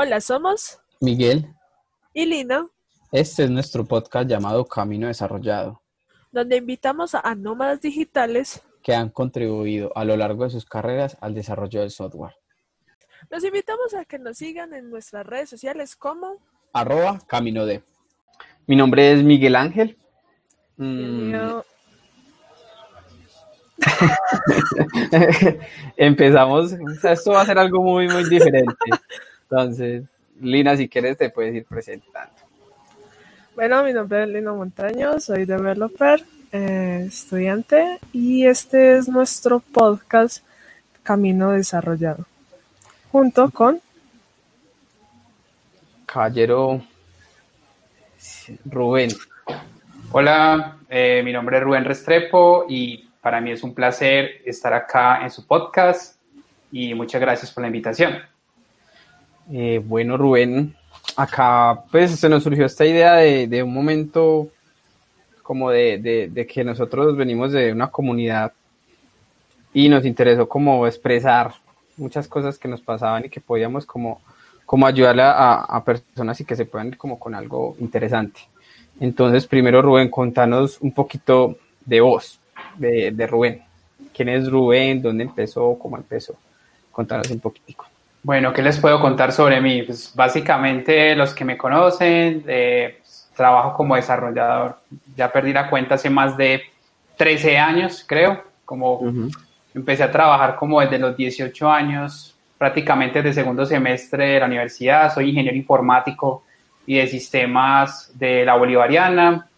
Hola, somos Miguel, y Lina, este es nuestro podcast llamado Camino Desarrollado, donde invitamos a nómadas digitales. que han contribuido a lo largo de sus carreras al desarrollo del software. Los invitamos a que nos sigan en nuestras redes sociales como Arroba Camino de. Mi nombre es Miguel Ángel. el Mm, Empezamos, o sea, esto va a ser algo muy, muy diferente. Entonces, Lina, si quieres, te puedes ir presentando. Bueno, mi nombre es Lina Montaño, soy developer, eh, estudiante y este es nuestro podcast Camino Desarrollado. Junto con Caballero Rubén. Hola, eh, mi nombre es Rubén Restrepo y para mí es un placer estar acá en su podcast y muchas gracias por la invitación. Eh, bueno, Rubén, acá pues se nos surgió esta idea de, un momento como de, de- de que nosotros venimos de una comunidad y nos interesó como expresar muchas cosas que nos pasaban y que podíamos como, como ayudarle a, a personas y que se puedan ir como con algo interesante. Entonces, primero Rubén, contanos un poquito de vos, de, de Rubén. ¿Quién es Rubén? ¿Dónde empezó? ¿Cómo empezó? Contanos un poquitico. Bueno, ¿qué les puedo contar sobre mí? Pues básicamente los que me conocen, eh, trabajo como desarrollador. Ya perdí la cuenta hace más de 13 años, creo, como. Empecé a trabajar como desde los 18 años, prácticamente desde segundo semestre de la universidad. Soy ingeniero informático y de sistemas de la Bolivariana.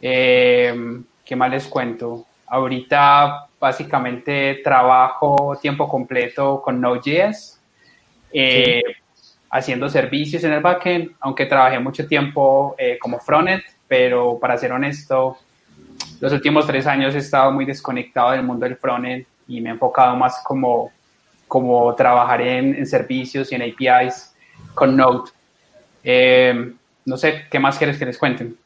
Eh, ¿Qué más les cuento? Ahorita básicamente trabajo tiempo completo con Node.js, eh, haciendo servicios en el backend, aunque trabajé mucho tiempo eh, como frontend, pero para ser honesto, los últimos tres años he estado muy desconectado del mundo del frontend y me he enfocado más como, como trabajar en, en servicios y en APIs con Node. Eh, no sé, ¿qué más quieres que les cuenten?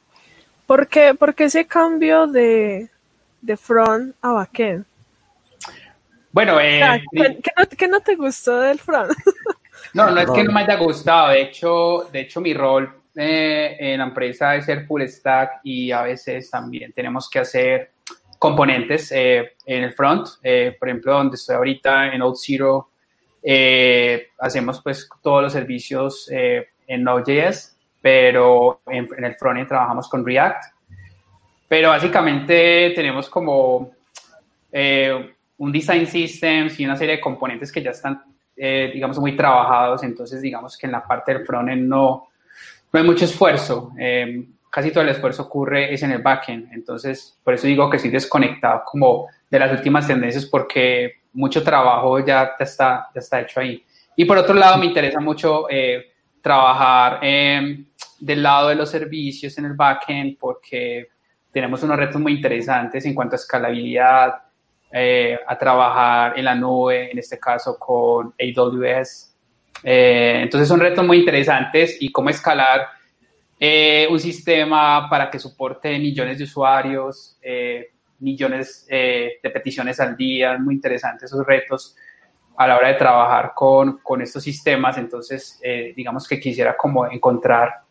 ¿por qué, por qué ese cambio de, de front a backend? Bueno, O eh, sea, ¿qué, qué no, qué no te gustó del front? no, no es que no me haya gustado, de hecho, de hecho mi rol eh, en la empresa es ser full stack y a veces también tenemos que hacer componentes eh, en el front, eh, por ejemplo, donde estoy ahorita en OutZero, eh, hacemos pues todos los servicios eh, en Node.js, pero en, en el frontend trabajamos con React. Pero básicamente tenemos como eh, un design systems y una serie de componentes que ya están, eh, digamos, muy trabajados. Entonces, digamos que en la parte del frontend no, no hay mucho esfuerzo. Eh, casi todo el esfuerzo ocurre es en el backend. Entonces, por eso digo que estoy desconectado como de las últimas tendencias porque mucho trabajo ya, está, ya está hecho ahí. Y por otro lado, me interesa mucho eh, trabajar eh, del lado de los servicios en el backend porque tenemos unos retos muy interesantes en cuanto a escalabilidad, eh, a trabajar en la nube, en este caso con AWS. Eh, entonces son retos muy interesantes y cómo escalar eh, un sistema para que soporte millones de usuarios, eh, millones eh, de peticiones al día, muy interesantes esos retos a la hora de trabajar con, con estos sistemas. Entonces, eh, digamos que quisiera como encontrar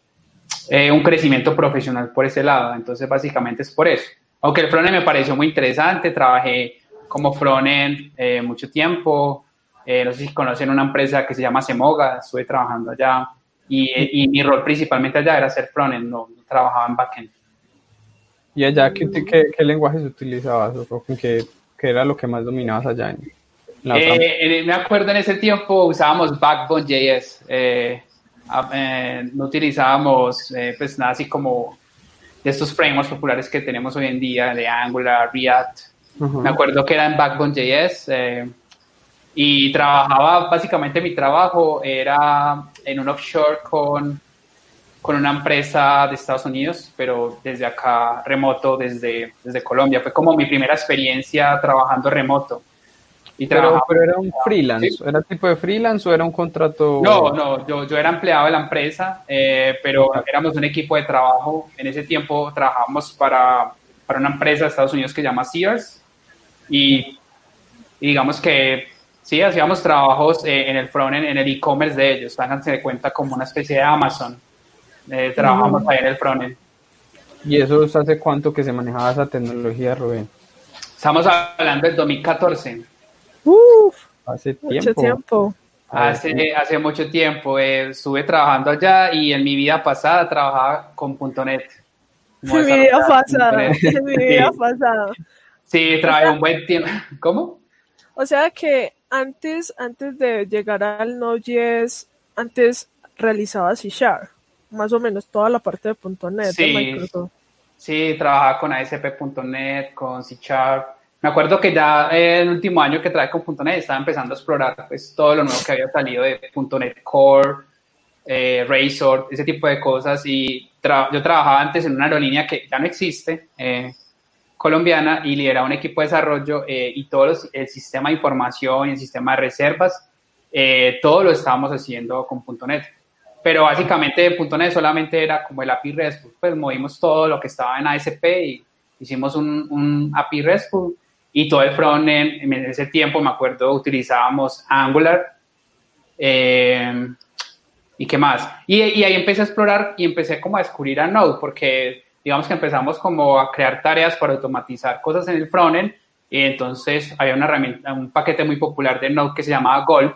eh, un crecimiento profesional por ese lado. Entonces, básicamente es por eso. Aunque el frontend me pareció muy interesante, trabajé como frontend eh, mucho tiempo. Eh, no sé si conocen una empresa que se llama Semoga, estuve trabajando allá. Y, y mi rol principalmente allá era ser frontend, no, no trabajaba en backend. ¿Y allá qué, qué, qué lenguajes utilizabas o con qué, qué era lo que más dominabas allá en la? Eh, eh, me acuerdo en ese tiempo usábamos Backbone.js. Eh, a- eh, no utilizábamos eh, pues nada así como de estos frameworks populares que tenemos hoy en día de Angular, React. Ujú. Me acuerdo que era en Backbone.js eh, y trabajaba, básicamente mi trabajo era en un offshore con, con una empresa de Estados Unidos, pero desde acá remoto, desde, desde Colombia. Fue como mi primera experiencia trabajando remoto. Y Pero, pero era un freelance, Sí. ¿era tipo de freelance o era un contrato? No, no, yo, yo era empleado de la empresa, eh, pero éramos un equipo de trabajo. En ese tiempo trabajábamos para, para una empresa de Estados Unidos que se llama Sears y, y digamos que Sí, hacíamos trabajos eh, en el frontend, en el e-commerce de ellos. Háganse de cuenta como una especie de Amazon. Eh, trabajamos ahí en el frontend. ¿Y eso hace cuánto que se manejaba esa tecnología, Rubén? Estamos hablando del 2014. Uf, Hace mucho tiempo. tiempo. Hace, hace mucho tiempo. eh, estuve trabajando allá y en mi vida pasada trabajaba con .NET. Mi vida pasada, mi vida pasada. Sí, trabajé un buen tiempo. ¿Cómo? O sea que antes, antes de llegar al Node.js, antes realizaba C Sharp, más o menos toda la parte de .NET de Sí. Microsoft. Sí, trabajaba con ASP.NET, con C Sharp. Me acuerdo que ya el último año que trabajé con .NET estaba empezando a explorar pues, todo lo nuevo que había salido de .NET Core, eh, Razor, ese tipo de cosas. Y tra- yo trabajaba antes en una aerolínea que ya no existe, eh, colombiana, y lideraba un equipo de desarrollo eh, y todo el sistema de información y el sistema de reservas, eh, todo lo estábamos haciendo con .NET. Pero básicamente .NET solamente era como el API RESTful, pues movimos todo lo que estaba en ASP y hicimos un, un API RESTful y todo el frontend, en ese tiempo me acuerdo utilizábamos Angular eh, y qué más. Y, y ahí empecé a explorar y empecé como a descubrir a Node porque digamos que empezamos como a crear tareas para automatizar cosas en el frontend y entonces había una herramienta, un paquete muy popular de Node que se llamaba Golf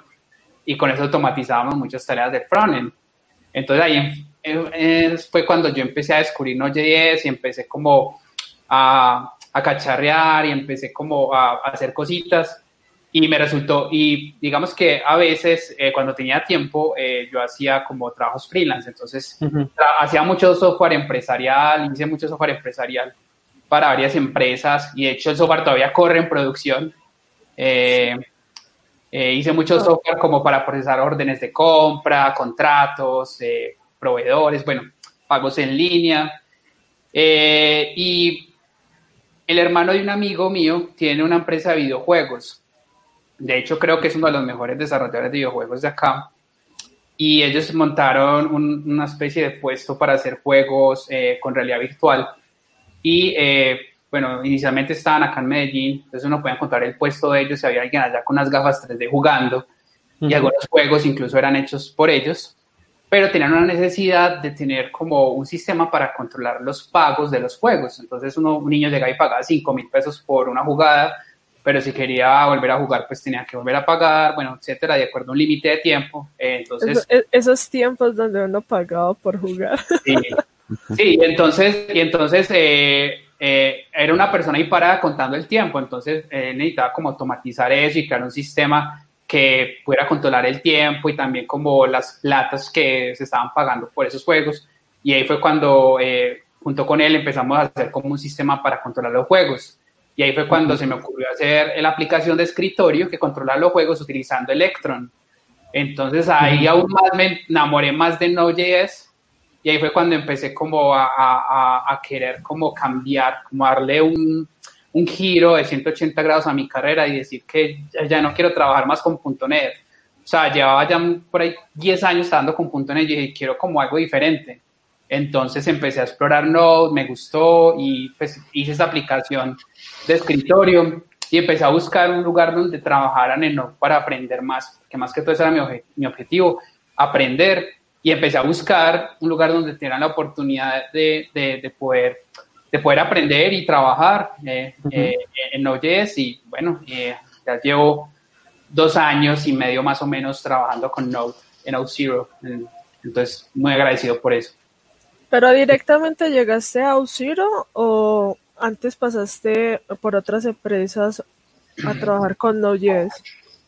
y con eso automatizábamos muchas tareas del frontend. Entonces ahí eh, eh, fue cuando yo empecé a descubrir Node.js y empecé como a, cacharrear y empecé como a hacer cositas y me resultó, y digamos que a veces eh, cuando tenía tiempo eh, yo hacía como trabajos freelance, entonces hacía mucho software empresarial, hice mucho software empresarial para varias empresas y de hecho el software todavía corre en producción. Eh, hice mucho software como para procesar órdenes de compra, contratos, proveedores, bueno, pagos en línea. Y el hermano de un amigo mío tiene una empresa de videojuegos. De hecho, creo que es uno de los mejores desarrolladores de videojuegos de acá. Y ellos montaron un- una especie de puesto para hacer juegos eh, con realidad virtual. Y eh, bueno, inicialmente estaban acá en Medellín, entonces uno puede encontrar el puesto de ellos si había alguien allá con unas gafas 3D jugando. Y algunos juegos incluso eran hechos por ellos, pero tenían una necesidad de tener como un sistema para controlar los pagos de los juegos. Entonces uno, un niño llegaba y pagaba 5 mil pesos por una jugada, pero si quería volver a jugar, pues tenía que volver a pagar, bueno, etcétera, de acuerdo a un límite de tiempo. Eh, entonces, e- esos tiempos donde uno pagaba por jugar. Sí, sí, entonces, y entonces eh, eh, era una persona ahí parada contando el tiempo, entonces eh, necesitaba como automatizar eso y crear un sistema que pudiera controlar el tiempo y también como las platas que se estaban pagando por esos juegos. Y ahí fue cuando, junto con él, empezamos a hacer como un sistema para controlar los juegos. Y ahí fue cuando se me ocurrió hacer la aplicación de escritorio que controla los juegos utilizando Electron. Entonces ahí aún más me enamoré más de Node.js y ahí fue cuando empecé como a, a- a- querer como cambiar, como darle un, un giro de 180 grados a mi carrera y decir que ya, ya no quiero trabajar más con .NET. O sea, llevaba ya por ahí 10 años trabajando con .NET y dije, quiero como algo diferente. Entonces empecé a explorar Node, me gustó y pues hice esa aplicación de escritorio y empecé a buscar un lugar donde trabajaran en Node para aprender más, que más que todo ese era mi, obje- mi objetivo, aprender. Y empecé a buscar un lugar donde tuvieran la oportunidad de, de, de poder, de poder aprender y trabajar eh, eh, en Node.js. Y bueno, eh, ya llevo dos años y medio más o menos trabajando con Node en Node Zero. Entonces, muy agradecido por eso. ¿Pero directamente llegaste a Auxiro o antes pasaste por otras empresas a trabajar con Node.js?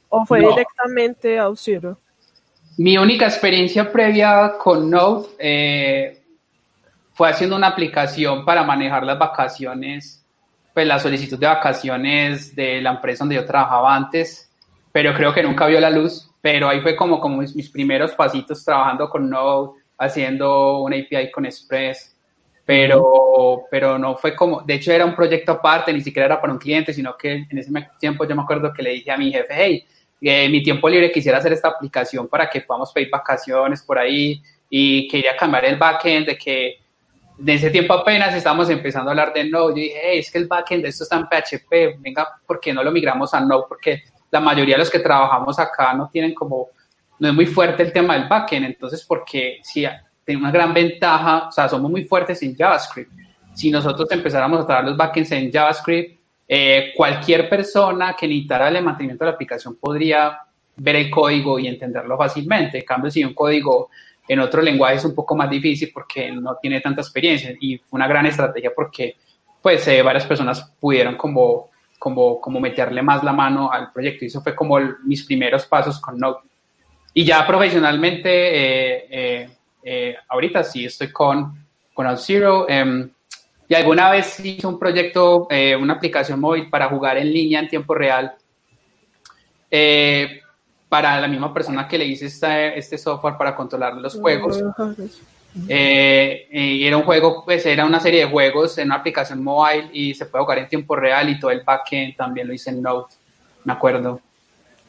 ¿O fue No. directamente a Auxiro? Mi única experiencia previa con Node eh, fue haciendo una aplicación para manejar las vacaciones, pues la solicitud de vacaciones de la empresa donde yo trabajaba antes, pero creo que nunca vio la luz. Pero ahí fue como, como mis, mis primeros pasitos trabajando con Node, haciendo una API con Express, pero, pero no fue como, de hecho era un proyecto aparte, ni siquiera era para un cliente, sino que en ese tiempo yo me acuerdo que le dije a mi jefe, hey, eh, mi tiempo libre quisiera hacer esta aplicación para que podamos pedir vacaciones por ahí y quería cambiar el backend de que de ese tiempo apenas estamos empezando a hablar de Node. Yo dije, hey, es que el backend de esto está en PHP, venga, ¿por qué no lo migramos a Node? Porque la mayoría de los que trabajamos acá no tienen como, no es muy fuerte el tema del backend, entonces porque sí, tiene una gran ventaja, o sea, somos muy fuertes en JavaScript. Si nosotros empezáramos a trabajar los backends en JavaScript, eh, cualquier persona que necesitara el mantenimiento de la aplicación podría ver el código y entenderlo fácilmente. En cambio, si un código en otro lenguaje es un poco más difícil porque no tiene tanta experiencia y fue una gran estrategia porque pues eh, varias personas pudieron como, como, como meterle más la mano al proyecto y eso fue como mis primeros pasos con Node. Y ya profesionalmente, eh, eh, ahorita sí estoy con, con OutZero em, y alguna vez hice un proyecto, una aplicación móvil para jugar en línea en tiempo real para la misma persona que le hice este software para controlar los juegos. Eh, y era un juego, pues era una serie de juegos en una aplicación mobile y se puede jugar en tiempo real y todo el backend también lo hice en Node, me acuerdo.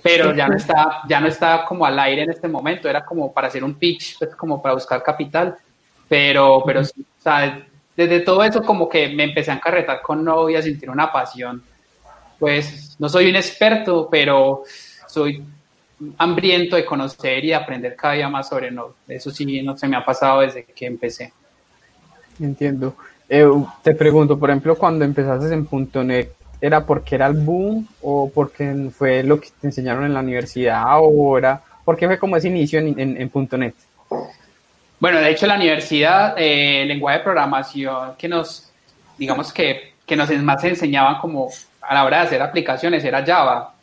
Pero ya no está, ya no está como al aire en este momento, era como para hacer un pitch, pues como para buscar capital. Pero, pero o sea, desde todo eso como que me empecé a encarretar con Node y a sentir una pasión. Pues no soy un experto, pero soy hambriento de conocer y aprender cada día más sobre Node. Eso sí no se me ha pasado desde que empecé. Entiendo. Eh, te pregunto, por ejemplo, cuando empezaste en .NET, ¿era porque era el boom o porque fue lo que te enseñaron en la universidad o era porque fue como ese inicio en, en, .NET? Bueno, de hecho la universidad, eh, el lenguaje de programación que nos, digamos que, que nos más enseñaban como a la hora de hacer aplicaciones era Java.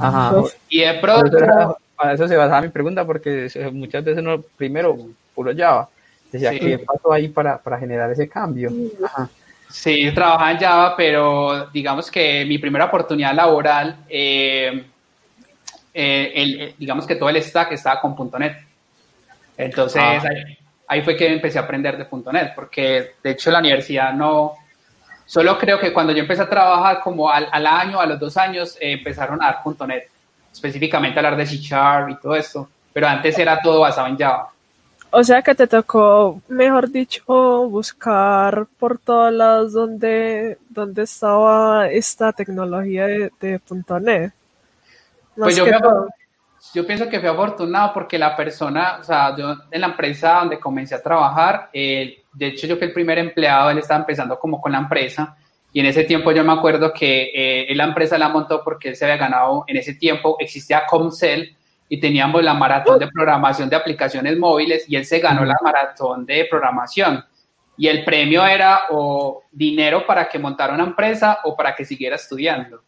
Ajá. Y de pronto... A eso se basaba mi pregunta porque muchas veces uno primero puro Java. Decía, ¿qué pasó ahí para, para generar ese cambio? Ajá. Sí, trabajaba en Java, pero digamos que mi primera oportunidad laboral, eh, eh, el, digamos que todo el stack estaba con .NET. Entonces ah. ahí, ahí, fue que empecé a aprender de .NET, porque de hecho la universidad no, Solo creo que cuando yo empecé a trabajar, como al, año, a los dos años, eh, empezaron a dar .NET, específicamente a hablar de C Sharp y todo esto, pero antes era todo basado en Java. O sea que te tocó, mejor dicho, buscar por todos lados donde, donde estaba esta tecnología de, de .NET. pues yo, yo, pienso que fui afortunado porque la persona, o sea, yo en la empresa donde comencé a trabajar, eh, de hecho yo fui el primer empleado, él estaba empezando como con la empresa y en ese tiempo yo me acuerdo que eh, la empresa la montó porque él se había ganado, en ese tiempo existía Comcel y teníamos la maratón de programación de aplicaciones móviles y él se ganó la maratón de programación. Y el premio era o dinero para que montara una empresa o para que siguiera estudiando.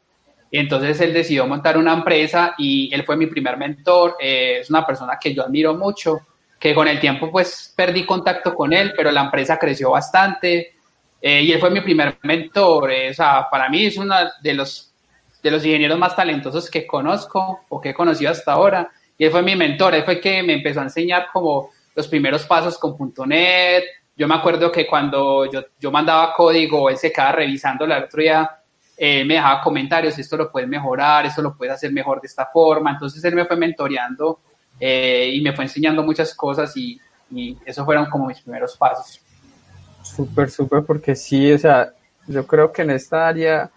Entonces él decidió montar una empresa y él fue mi primer mentor. Eh, es una persona que yo admiro mucho que con el tiempo pues perdí contacto con él, pero la empresa creció bastante eh, y él fue mi primer mentor. Eh, o sea, para mí es uno de los, de los ingenieros más talentosos que conozco o que he conocido hasta ahora. Y él fue mi mentor, él fue que me empezó a enseñar como los primeros pasos con .NET. Yo me acuerdo que cuando yo, yo mandaba código, él se quedaba revisando la otro día, eh, me dejaba comentarios, esto lo puedes mejorar, esto lo puedes hacer mejor de esta forma. Entonces él me fue mentoreando eh, y me fue enseñando muchas cosas y, y esos fueron como mis primeros pasos. Súper, súper, porque sí, o sea, yo creo que en esta área,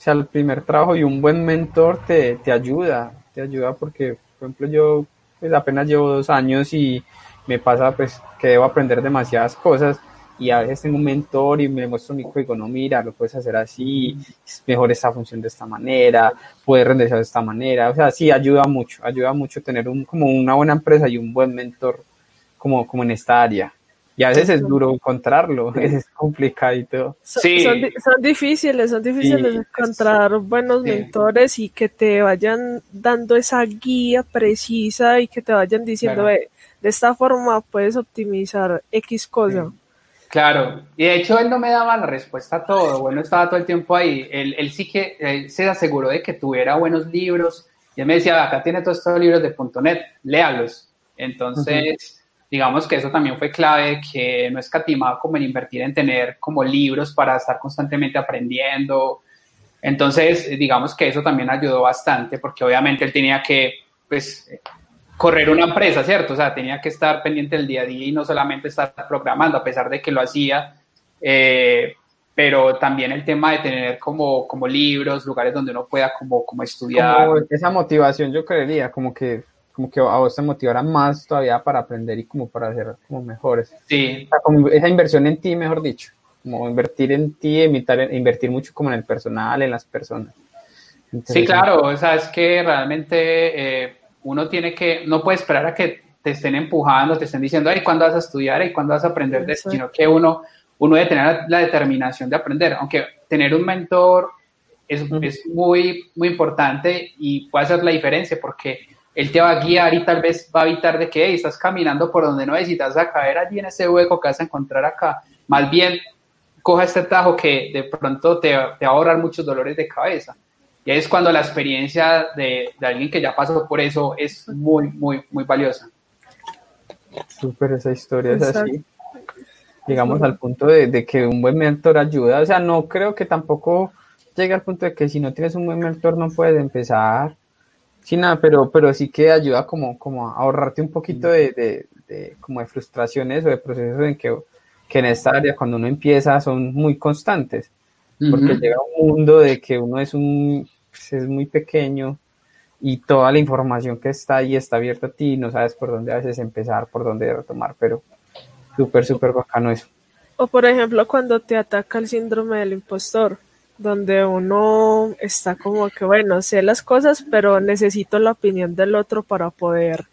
sea, el primer trabajo y un buen mentor te, te ayuda, te ayuda porque, por ejemplo, yo pues apenas llevo dos años y me pasa pues que debo aprender demasiadas cosas y a veces tengo un mentor y me muestro mi código, no, mira, lo puedes hacer así, es mejor esta función de esta manera, puedes renderizar de esta manera, o sea, sí, ayuda mucho, ayuda mucho tener un, como una buena empresa y un buen mentor como, como en esta área. Y a veces es duro encontrarlo, es complicadito. Sí. Son, son, difíciles, son difíciles encontrar buenos mentores y que te vayan dando esa guía precisa y que te vayan diciendo, de esta forma puedes optimizar X cosa. Claro, y de hecho él no me daba la respuesta a todo, bueno, estaba todo el tiempo ahí, él, él sí que se aseguró de que tuviera buenos libros, y él me decía, acá tiene todos estos libros de .NET, léalos. Entonces, digamos que eso también fue clave, que no escatimaba como en invertir en tener como libros para estar constantemente aprendiendo. Entonces, digamos que eso también ayudó bastante, porque obviamente él tenía que, pues, correr una empresa, ¿cierto? O sea, tenía que estar pendiente del día a día y no solamente estar programando, a pesar de que lo hacía, eh, pero también el tema de tener como, como libros, lugares donde uno pueda como, como estudiar. Esa motivación yo creería, como que como que a vos te motivara más todavía para aprender y como para ser como mejores. Sí. O sea, como esa inversión en ti, mejor dicho, como invertir en ti, invitar, invertir mucho como en el personal, en las personas. Sí, claro, o sea, es que realmente eh, uno tiene que, no puede esperar a que te estén empujando, te estén diciendo, ay, ¿cuándo vas a estudiar y cuándo vas a aprender de esto? Sino que uno, uno debe tener la, la determinación de aprender, aunque tener un mentor es, es, muy, muy importante y puede hacer la diferencia porque él te va a guiar y tal vez va a evitar de que hey, estás caminando por donde no necesitas a caer allí en ese hueco que vas a encontrar acá. Más bien, coja este tajo que de pronto te, te va a ahorrar muchos dolores de cabeza. Y es cuando la experiencia de, de, alguien que ya pasó por eso es muy, muy, muy valiosa. Súper esa historia, es así. Llegamos al punto de, de, que un buen mentor ayuda. O sea, no creo que tampoco llegue al punto de que si no tienes un buen mentor no puedes empezar. Sí, nada, pero, pero sí que ayuda como, como a ahorrarte un poquito de, de, de, como de frustraciones o de procesos en que, que en esta área cuando uno empieza son muy constantes. Porque uh -huh. llega un mundo de que uno es un pues es muy pequeño y toda la información que está ahí está abierta a ti, no sabes por dónde a veces empezar, por dónde retomar, pero súper, súper bacano eso. O por ejemplo cuando te ataca el síndrome del impostor, donde uno está como que, bueno, sé las cosas, pero necesito la opinión del otro para poder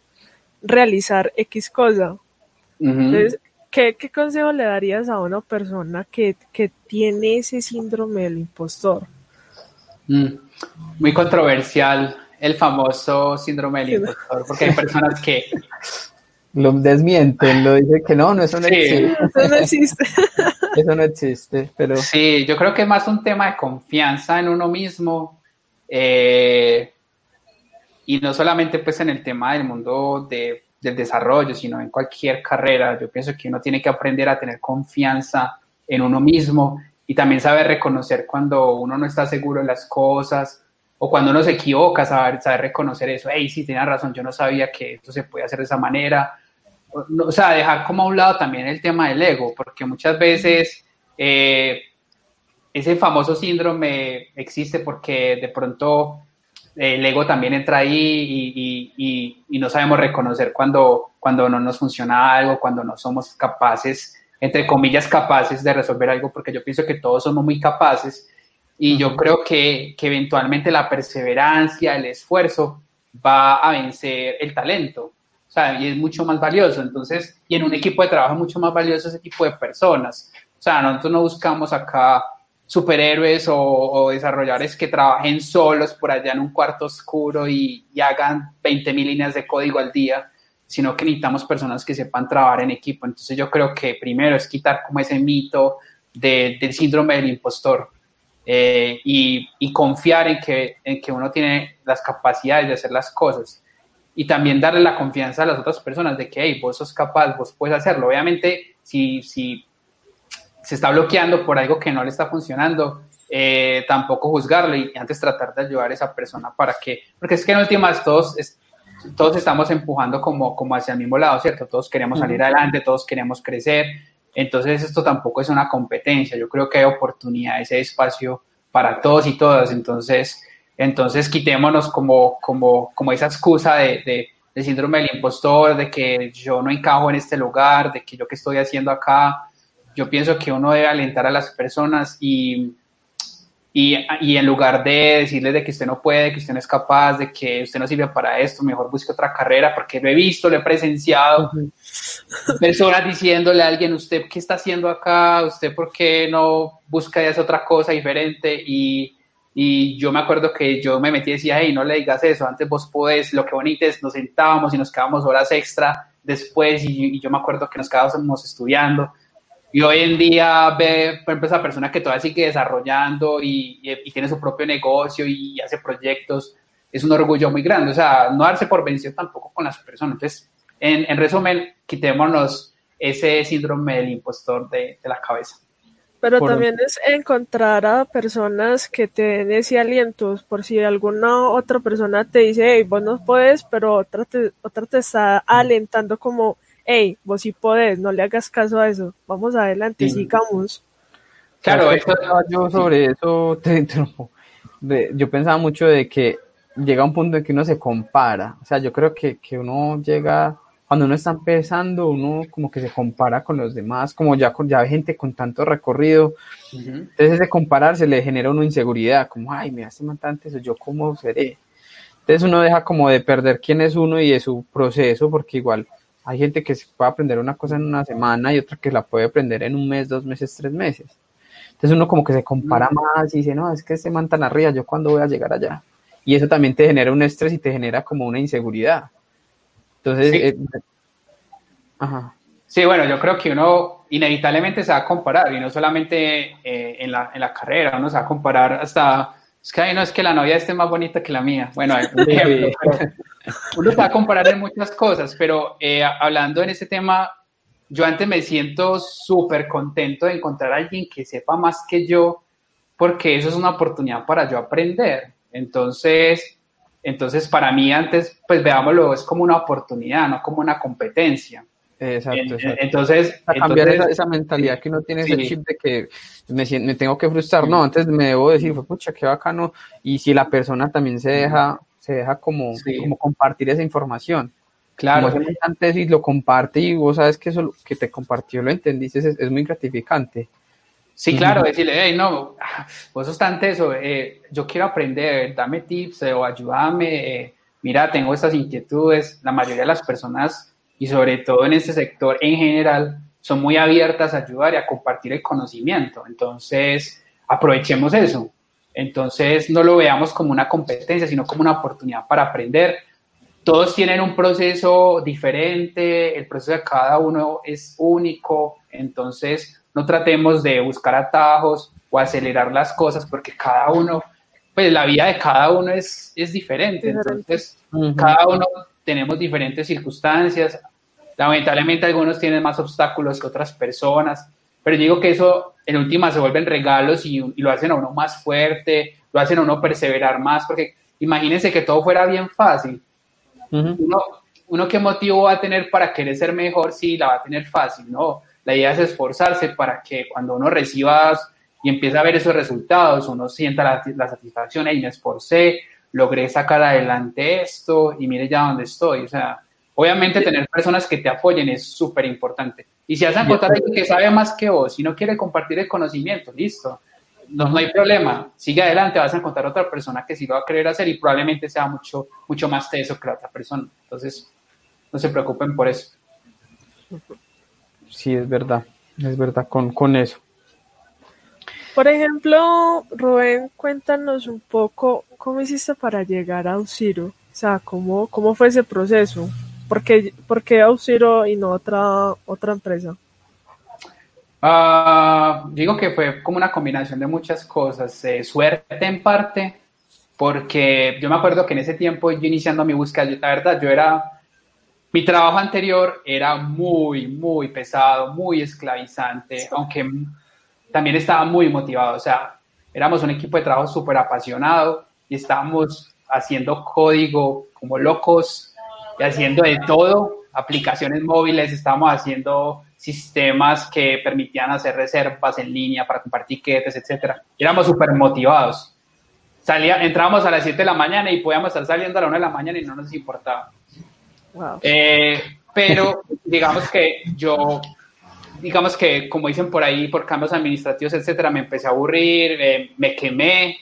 realizar X cosa. Uh -huh. Entonces, ¿qué, ¿qué, consejo le darías a una persona que, que tiene ese síndrome del impostor? Mm, muy controversial el famoso síndrome del impostor, porque hay personas que lo desmienten, lo dicen que no, no, eso no sí. existe. Eso no existe. eso no existe, pero... Sí, yo creo que es más un tema de confianza en uno mismo eh, y no solamente pues en el tema del mundo de, del desarrollo, sino en cualquier carrera. Yo pienso que uno tiene que aprender a tener confianza en uno mismo y también saber reconocer cuando uno no está seguro de las cosas o cuando uno se equivoca, saber, saber reconocer eso. Hey, sí, tenía razón, yo no sabía que esto se puede hacer de esa manera. O sea, dejar como a un lado también el tema del ego, porque muchas veces eh, ese famoso síndrome existe porque de pronto el ego también entra ahí y, y, y, y no sabemos reconocer cuando, cuando no nos funciona algo, cuando no somos capaces entre comillas, capaces de resolver algo, porque yo pienso que todos somos muy capaces y yo creo que, que, eventualmente la perseverancia, el esfuerzo va a vencer el talento, o sea, y es mucho más valioso, entonces, y en un equipo de trabajo es mucho más valioso ese tipo de personas, o sea, nosotros no buscamos acá superhéroes o, o desarrolladores que trabajen solos por allá en un cuarto oscuro y, y hagan 20 mil líneas de código al día, sino que necesitamos personas que sepan trabajar en equipo. Entonces yo creo que primero es quitar como ese mito de, del síndrome del impostor eh, y, y, confiar en que, en que uno tiene las capacidades de hacer las cosas y también darle la confianza a las otras personas de que hey, vos sos capaz, vos puedes hacerlo. Obviamente, si, si se está bloqueando por algo que no le está funcionando, eh, tampoco juzgarlo y antes tratar de ayudar a esa persona para que, porque es que en últimas todos... Todos estamos empujando como, como hacia el mismo lado, ¿cierto? Todos queremos salir adelante, todos queremos crecer. Entonces esto tampoco es una competencia. Yo creo que hay oportunidades, hay espacio para todos y todas. Entonces, entonces quitémonos como, como, como esa excusa de, de, de síndrome del impostor, de que yo no encajo en este lugar, de que yo qué estoy haciendo acá. Yo pienso que uno debe alentar a las personas y, y, y, en lugar de decirles de que usted no puede, que usted no es capaz, de que usted no sirve para esto, mejor busque otra carrera, porque lo he visto, lo he presenciado, personas diciéndole a alguien, usted qué está haciendo acá, usted por qué no busca ya otra cosa diferente, y, y, yo me acuerdo que yo me metí y decía, hey, no le digas eso, antes vos podés, lo que bonito es, nos sentábamos y nos quedábamos horas extra después, y, y yo me acuerdo que nos quedábamos estudiando, y hoy en día ve, por ejemplo, esa persona que todavía sigue desarrollando y, y, y, tiene su propio negocio y hace proyectos, es un orgullo muy grande. O sea, no darse por vencido tampoco con las personas. Entonces, en, en resumen, quitémonos ese síndrome del impostor de, de la cabeza. Pero por también es encontrar a personas que te den ese aliento, por si alguna otra persona te dice, hey, vos no puedes, pero otra te, otra te está alentando como hey, vos sí podés, no le hagas caso a eso, vamos adelante, sí. sigamos. Claro, eso, yo sobre eso yo pensaba mucho de que llega un punto en que uno se compara. O sea, yo creo que, que uno llega, cuando uno está empezando, uno como que se compara con los demás, como ya, con, ya hay gente con tanto recorrido. Entonces ese compararse le genera una inseguridad, como, ay, me hace más eso, yo cómo seré. Entonces uno deja como de perder quién es uno y de su proceso, porque igual hay gente que puede aprender una cosa en una semana y otra que la puede aprender en un mes, dos meses, tres meses. Entonces uno como que se compara más y dice, no, es que este man tan arriba, ¿yo cuándo voy a llegar allá? Y eso también te genera un estrés y te genera como una inseguridad. Entonces, sí. Eh, ajá. Sí, bueno, yo creo que uno inevitablemente se va a comparar y no solamente eh, en, la, en, la, carrera, uno se va a comparar hasta, es que no es que la novia esté más bonita que la mía. Bueno, uno se va a comparar en muchas cosas, pero eh, hablando en ese tema, yo antes me siento súper contento de encontrar a alguien que sepa más que yo, porque eso es una oportunidad para yo aprender. Entonces, entonces para mí antes, pues veámoslo, es como una oportunidad, no como una competencia. Exacto, exacto. Entonces, a cambiar esa, mentalidad que uno tiene ese chip de que me, me, tengo que frustrar, no, antes me debo decir, pucha, qué bacano, y si la persona también se deja, se deja como, como compartir esa información. Claro. Como antes y lo comparte y vos sabes que eso que te compartió lo entendiste, es, es muy gratificante. Sí, claro, decirle, hey, no, vos sos tan teso, eh, yo quiero aprender, dame tips eh, o ayúdame, eh, mira, tengo estas inquietudes. La mayoría de las personas, y sobre todo en este sector en general, son muy abiertas a ayudar y a compartir el conocimiento. Entonces, aprovechemos eso. Entonces, no lo veamos como una competencia, sino como una oportunidad para aprender. Todos tienen un proceso diferente, el proceso de cada uno es único, entonces no tratemos de buscar atajos o acelerar las cosas porque cada uno, pues la vida de cada uno es, es diferente. Entonces, cada uno tenemos diferentes circunstancias. Lamentablemente algunos tienen más obstáculos que otras personas, pero digo que eso en última se vuelven regalos y, lo hacen a uno más fuerte, lo hacen a uno perseverar más, porque imagínense que todo fuera bien fácil. uno, uno qué motivo va a tener para querer ser mejor si la va a tener fácil, ¿no? La idea es esforzarse para que cuando uno reciba y empiece a ver esos resultados, uno sienta la, satisfacción, y me esforcé, logré sacar adelante esto y mire ya dónde estoy. O sea, obviamente tener personas que te apoyen es súper importante. Y si has encontrado alguien que sabe más que vos y no quiere compartir el conocimiento, listo. No, no, hay problema, sigue adelante, vas a encontrar otra persona que sí lo va a querer hacer y probablemente sea mucho, mucho más teso que la otra persona. Entonces, no se preocupen por eso. Sí, es verdad, es verdad con, con eso. Por ejemplo, Rubén, cuéntanos un poco cómo hiciste para llegar a Auxiro. O sea, cómo, cómo fue ese proceso. ¿Por qué, por qué Auxiro y no otra, otra empresa? Uh, digo que fue como una combinación de muchas cosas. Eh, suerte en parte, porque yo me acuerdo que en ese tiempo yo iniciando mi búsqueda, la verdad, yo era mi trabajo anterior era muy, muy pesado, muy esclavizante, aunque también estaba muy motivado. O sea, éramos un equipo de trabajo súper apasionado y estábamos haciendo código como locos y haciendo de todo, aplicaciones móviles, estábamos haciendo sistemas que permitían hacer reservas en línea para compartir tiquetes, etc. éramos súper motivados. Salía, entrábamos a las 7 de la mañana y podíamos estar saliendo a la 1 de la mañana y no nos importaba. Eh, pero digamos que yo, digamos que como dicen por ahí, por cambios administrativos, etcétera, me empecé a aburrir, eh, me quemé.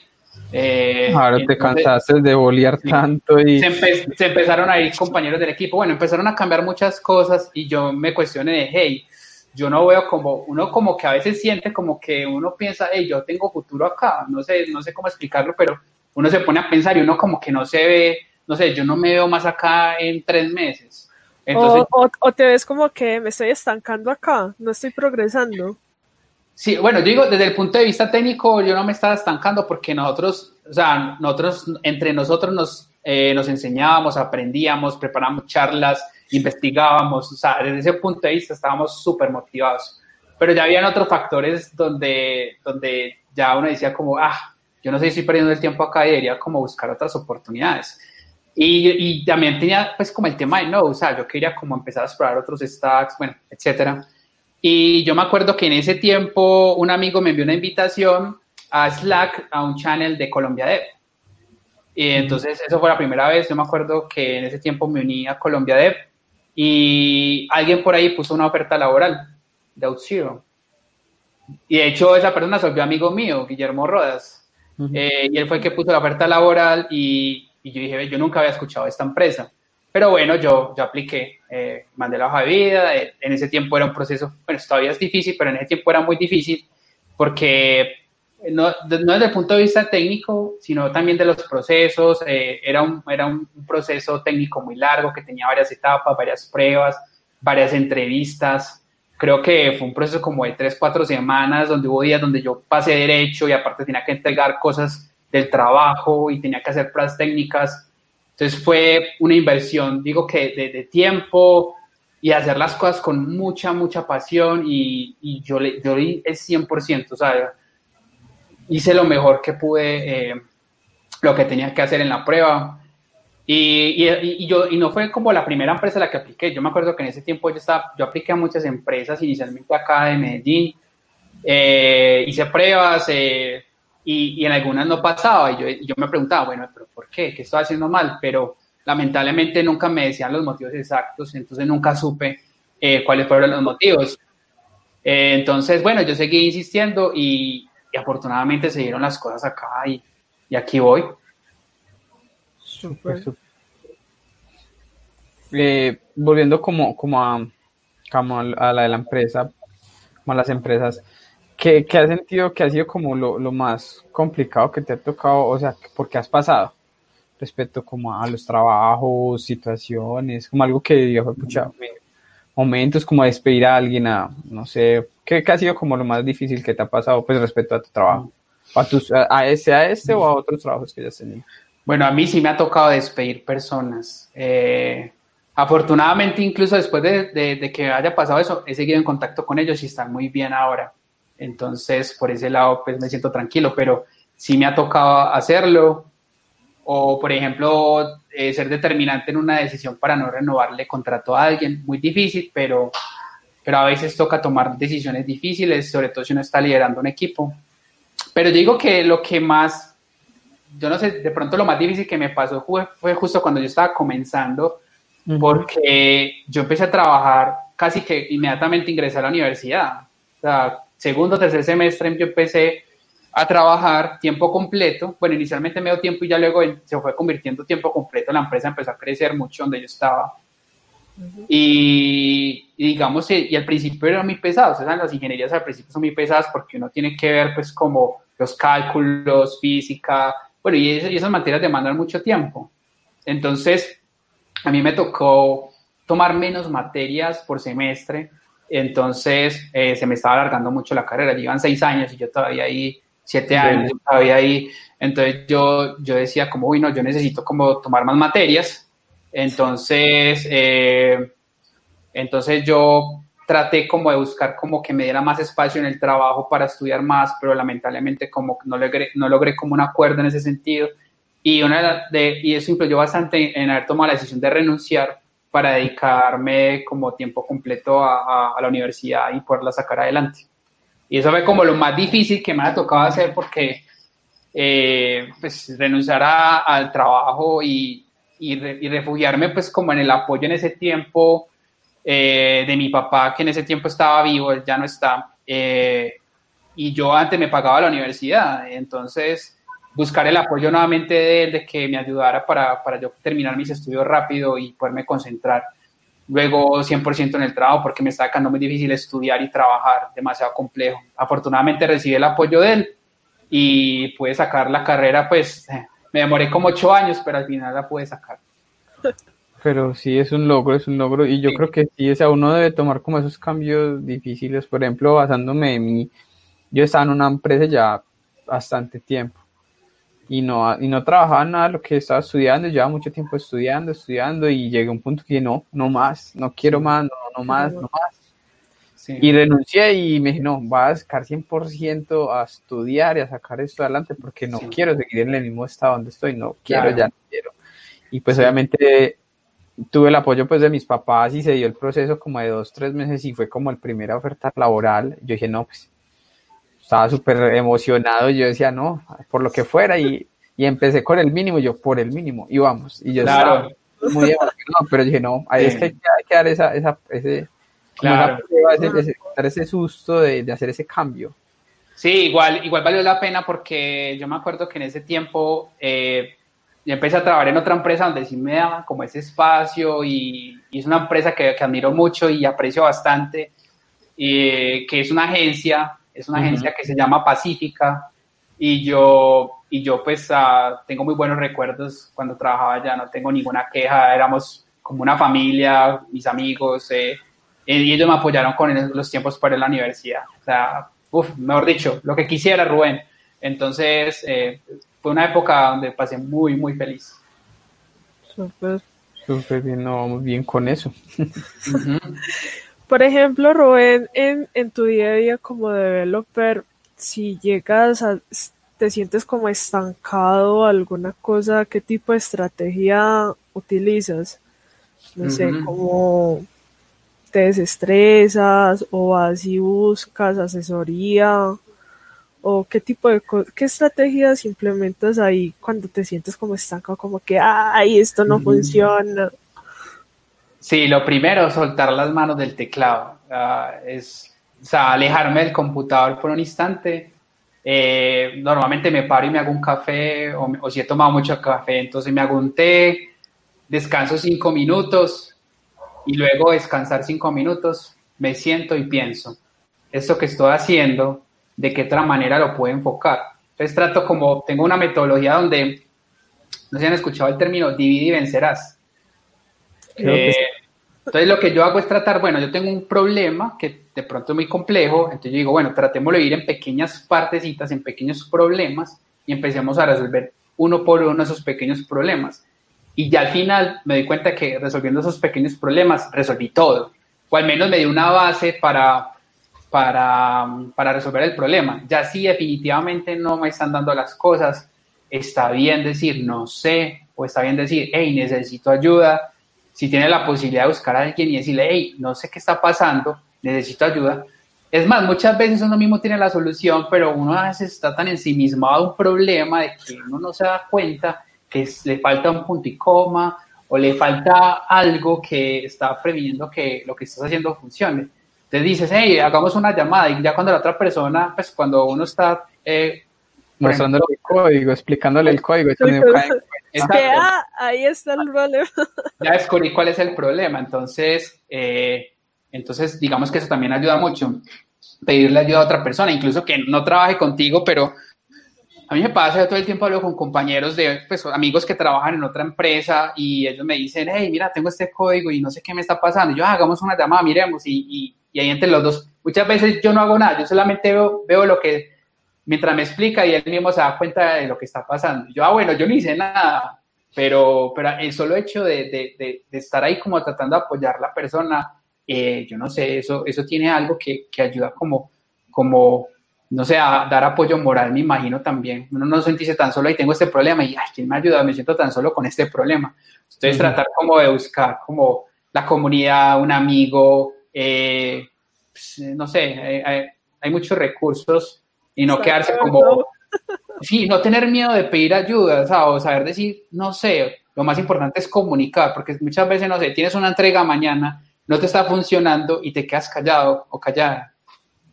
Eh, Ahora te cansaste de bolear tanto y... Se, empezaron a ir compañeros del equipo, bueno, empezaron a cambiar muchas cosas y yo me cuestioné de, hey, yo no veo como, uno como que a veces siente como que uno piensa, hey, yo tengo futuro acá, no sé, no sé cómo explicarlo, pero uno se pone a pensar y uno como que no se ve no sé, yo no me veo más acá en tres meses. o, te ves como que me estoy estancando acá, no estoy progresando. Sí, bueno, digo, desde el punto de vista técnico, yo no me estaba estancando porque nosotros, o sea, nosotros, entre nosotros nos, eh, nos enseñábamos, aprendíamos, preparamos charlas, investigábamos, o sea, desde ese punto de vista estábamos súper motivados. Pero ya habían otros factores donde, donde ya uno decía como, ah, yo no sé si estoy perdiendo el tiempo acá y debería como buscar otras oportunidades. Y, y, también tenía pues como el tema de no, o sea, yo quería como empezar a explorar otros stacks, bueno, etcétera. Y yo me acuerdo que en ese tiempo un amigo me envió una invitación a Slack, a un channel de Colombia Dev. Y entonces eso fue la primera vez, yo me acuerdo que en ese tiempo me uní a Colombia Dev y alguien por ahí puso una oferta laboral de OutZero. Y de hecho esa persona se volvió amigo mío, Guillermo Rodas. Eh, y él fue el que puso la oferta laboral y, y yo dije, yo nunca había escuchado esta empresa. Pero bueno, yo, yo apliqué, eh, mandé la hoja de vida, eh, en ese tiempo era un proceso, bueno, todavía es difícil, pero en ese tiempo era muy difícil porque no, no desde el punto de vista técnico, sino también de los procesos, eh, era, un, era un proceso técnico muy largo que tenía varias etapas, varias pruebas, varias entrevistas. Creo que fue un proceso como de tres, cuatro semanas, donde hubo días donde yo pasé derecho y aparte tenía que entregar cosas del trabajo y tenía que hacer pruebas técnicas entonces fue una inversión, digo que de, tiempo y hacer las cosas con mucha, mucha pasión y, y yo, le, yo di el 100%, o sea, hice lo mejor que pude, eh, lo que tenía que hacer en la prueba. Y, y, yo, y no fue como la primera empresa a la que apliqué. Yo me acuerdo que en ese tiempo yo, estaba, yo apliqué a muchas empresas, inicialmente acá de Medellín. Eh, hice pruebas, eh, y, en algunas no pasaba y yo, yo, me preguntaba, bueno, pero ¿por qué? ¿Qué estoy haciendo mal? Pero lamentablemente nunca me decían los motivos exactos, entonces nunca supe eh, cuáles fueron los motivos. Eh, entonces, bueno, yo seguí insistiendo y, afortunadamente se dieron las cosas acá y, y aquí voy. Super. Eh, volviendo como, como, a, como a la de la empresa, como a las empresas, ¿Qué, has sentido que ha sido como lo, más complicado que te ha tocado? O sea, ¿por qué has pasado? Respecto como a los trabajos, situaciones, como algo que yo pucha, momentos como despedir a alguien, a, no sé, ¿qué, ha sido como lo más difícil que te ha pasado pues respecto a tu trabajo? ¿A, tus, a, ese, a este o a otros trabajos que ya has tenido? Bueno, a mí sí me ha tocado despedir personas. Eh, afortunadamente, incluso después de, de, que haya pasado eso, he seguido en contacto con ellos y están muy bien ahora. Entonces, por ese lado, pues me siento tranquilo, pero sí me ha tocado hacerlo. O, por ejemplo, eh, ser determinante en una decisión para no renovarle contrato a alguien. Muy difícil, pero, pero a veces toca tomar decisiones difíciles, sobre todo si uno está liderando un equipo. Pero yo digo que lo que más, yo no sé, de pronto lo más difícil que me pasó fue, fue justo cuando yo estaba comenzando, porque yo empecé a trabajar casi que inmediatamente ingresé a la universidad. O sea, segundo, tercer semestre yo empecé a trabajar tiempo completo. Bueno, inicialmente medio tiempo y ya luego se fue convirtiendo tiempo completo. La empresa empezó a crecer mucho donde yo estaba. y, digamos, y, al principio eran muy pesados. O sea, las ingenierías al principio son muy pesadas porque uno tiene que ver, pues, como los cálculos, física. Bueno, y, y esas materias demandan mucho tiempo. Entonces, a mí me tocó tomar menos materias por semestre entonces eh, se me estaba alargando mucho la carrera, llevan seis años y yo todavía ahí, siete años, todavía ahí. Entonces yo, yo decía como, uy, no, yo necesito como tomar más materias. Entonces, eh, entonces yo traté como de buscar como que me diera más espacio en el trabajo para estudiar más, pero lamentablemente como no logré, no logré como un acuerdo en ese sentido. Y, una de, y eso influyó bastante en haber tomado la decisión de renunciar para dedicarme como tiempo completo a, la universidad y poderla sacar adelante. Y eso fue como lo más difícil que me ha tocado hacer porque eh, pues renunciar al trabajo y, y, refugiarme pues como en el apoyo en ese tiempo eh, de mi papá que en ese tiempo estaba vivo, él ya no está. Eh, y yo antes me pagaba la universidad, entonces buscar el apoyo nuevamente de él, de que me ayudara para, para yo terminar mis estudios rápido y poderme concentrar. Luego 100% en el trabajo porque me estaba quedando muy difícil estudiar y trabajar, demasiado complejo. Afortunadamente recibí el apoyo de él y pude sacar la carrera, pues me demoré como ocho años, pero al final la pude sacar. Pero sí es un logro, es un logro y yo creo que sí, o sea, uno debe tomar como esos cambios difíciles, por ejemplo, basándome en mí, yo estaba en una empresa ya bastante tiempo y no, y no trabajaba nada lo que estaba estudiando, llevaba mucho tiempo estudiando, estudiando y llegué a un punto que no, no más, no quiero más, no, no más, no más. Y renuncié y me dije, no, voy a dedicar 100% a estudiar y a sacar esto adelante porque no quiero seguir en el mismo estado donde estoy, no quiero, ya no quiero. Y pues obviamente tuve el apoyo pues de mis papás y se dio el proceso como de dos, tres meses y fue como el primera oferta laboral. Yo dije, no, pues estaba súper emocionado. Yo decía, no, por lo que fuera y, y, empecé con el mínimo, yo por el mínimo y vamos. Y yo claro. estaba muy emocionado, pero dije, no, ahí es que hay que, dar esa, esa, ese, Claro. ese, ese, dar ese susto de, de hacer ese cambio. Sí, igual, igual valió la pena porque yo me acuerdo que en ese tiempo eh, yo empecé a trabajar en otra empresa donde sí me daba como ese espacio y, y es una empresa que, que, admiro mucho y aprecio bastante, y, que es una agencia, es una uh -huh. agencia que se llama Pacífica y yo, y yo pues uh, tengo muy buenos recuerdos cuando trabajaba allá, no tengo ninguna queja, éramos como una familia, mis amigos, eh, y ellos me apoyaron con los tiempos para la universidad. O sea, uf, mejor dicho, lo que quisiera, Rubén. Entonces, eh, fue una época donde pasé muy, muy feliz. Súper. Súper bien, no, vamos bien con eso. uh -huh. Por ejemplo, Rubén, en, en tu día a día como developer, si llegas a, te sientes como estancado alguna cosa, ¿qué tipo de estrategia utilizas? No uh -huh. sé, como te desestresas o vas y buscas asesoría o qué tipo de qué estrategias implementas ahí cuando te sientes como estancado como que ay esto no funciona sí lo primero soltar las manos del teclado uh, es o sea, alejarme del computador por un instante eh, normalmente me paro y me hago un café o, o si he tomado mucho café entonces me hago un té descanso cinco minutos y luego descansar cinco minutos, me siento y pienso, esto que estoy haciendo, de qué otra manera lo puedo enfocar. Entonces trato como, tengo una metodología donde, no sé si han escuchado el término, divide y vencerás. Eh, entonces lo que yo hago es tratar, bueno, yo tengo un problema que de pronto es muy complejo, entonces yo digo, bueno, tratémoslo de ir en pequeñas partecitas, en pequeños problemas y empecemos a resolver uno por uno esos pequeños problemas y ya al final me di cuenta que resolviendo esos pequeños problemas resolví todo, o al menos me dio una base para, para, para resolver el problema. Ya si definitivamente no me están dando las cosas, está bien decir no sé, o está bien decir, hey, necesito ayuda. Si tiene la posibilidad de buscar a alguien y decirle, hey, no sé qué está pasando, necesito ayuda. Es más, muchas veces uno mismo tiene la solución, pero uno a veces está tan ensimismado a un problema de que uno no se da cuenta que le falta un punto y coma o le falta algo que está previniendo que lo que estás haciendo funcione. Te dices, hey, hagamos una llamada y ya cuando la otra persona, pues cuando uno está... Eh, Mostrándole el código, explicándole el código. Que, ah, ahí está el problema. Ya descubrí cuál es el problema. Entonces, eh, entonces, digamos que eso también ayuda mucho. Pedirle ayuda a otra persona, incluso que no trabaje contigo, pero a mí me pasa, yo todo el tiempo hablo con compañeros de, pues, amigos que trabajan en otra empresa y ellos me dicen, hey, mira, tengo este código y no sé qué me está pasando. Y yo, ah, hagamos una llamada, miremos. Y, y, y, ahí entre los dos, muchas veces yo no hago nada, yo solamente veo, veo lo que, mientras me explica y él mismo se da cuenta de lo que está pasando. Yo, ah, bueno, yo no hice nada, pero, pero el solo hecho de, de, de, de estar ahí como tratando de apoyar a la persona, eh, yo no sé, eso, eso tiene algo que, que ayuda como, como no sé, a dar apoyo moral, me imagino también. Uno no sentirse tan solo y tengo este problema y, ay, ¿quién me ayuda? Me siento tan solo con este problema. Entonces, uh -huh. tratar como de buscar como la comunidad, un amigo, eh, pues, no sé, hay, hay, muchos recursos y no quedarse como, sí, no tener miedo de pedir ayuda, ¿sabes? o saber decir, no sé, lo más importante es comunicar, porque muchas veces, no sé, tienes una entrega mañana, no te está funcionando y te quedas callado o callada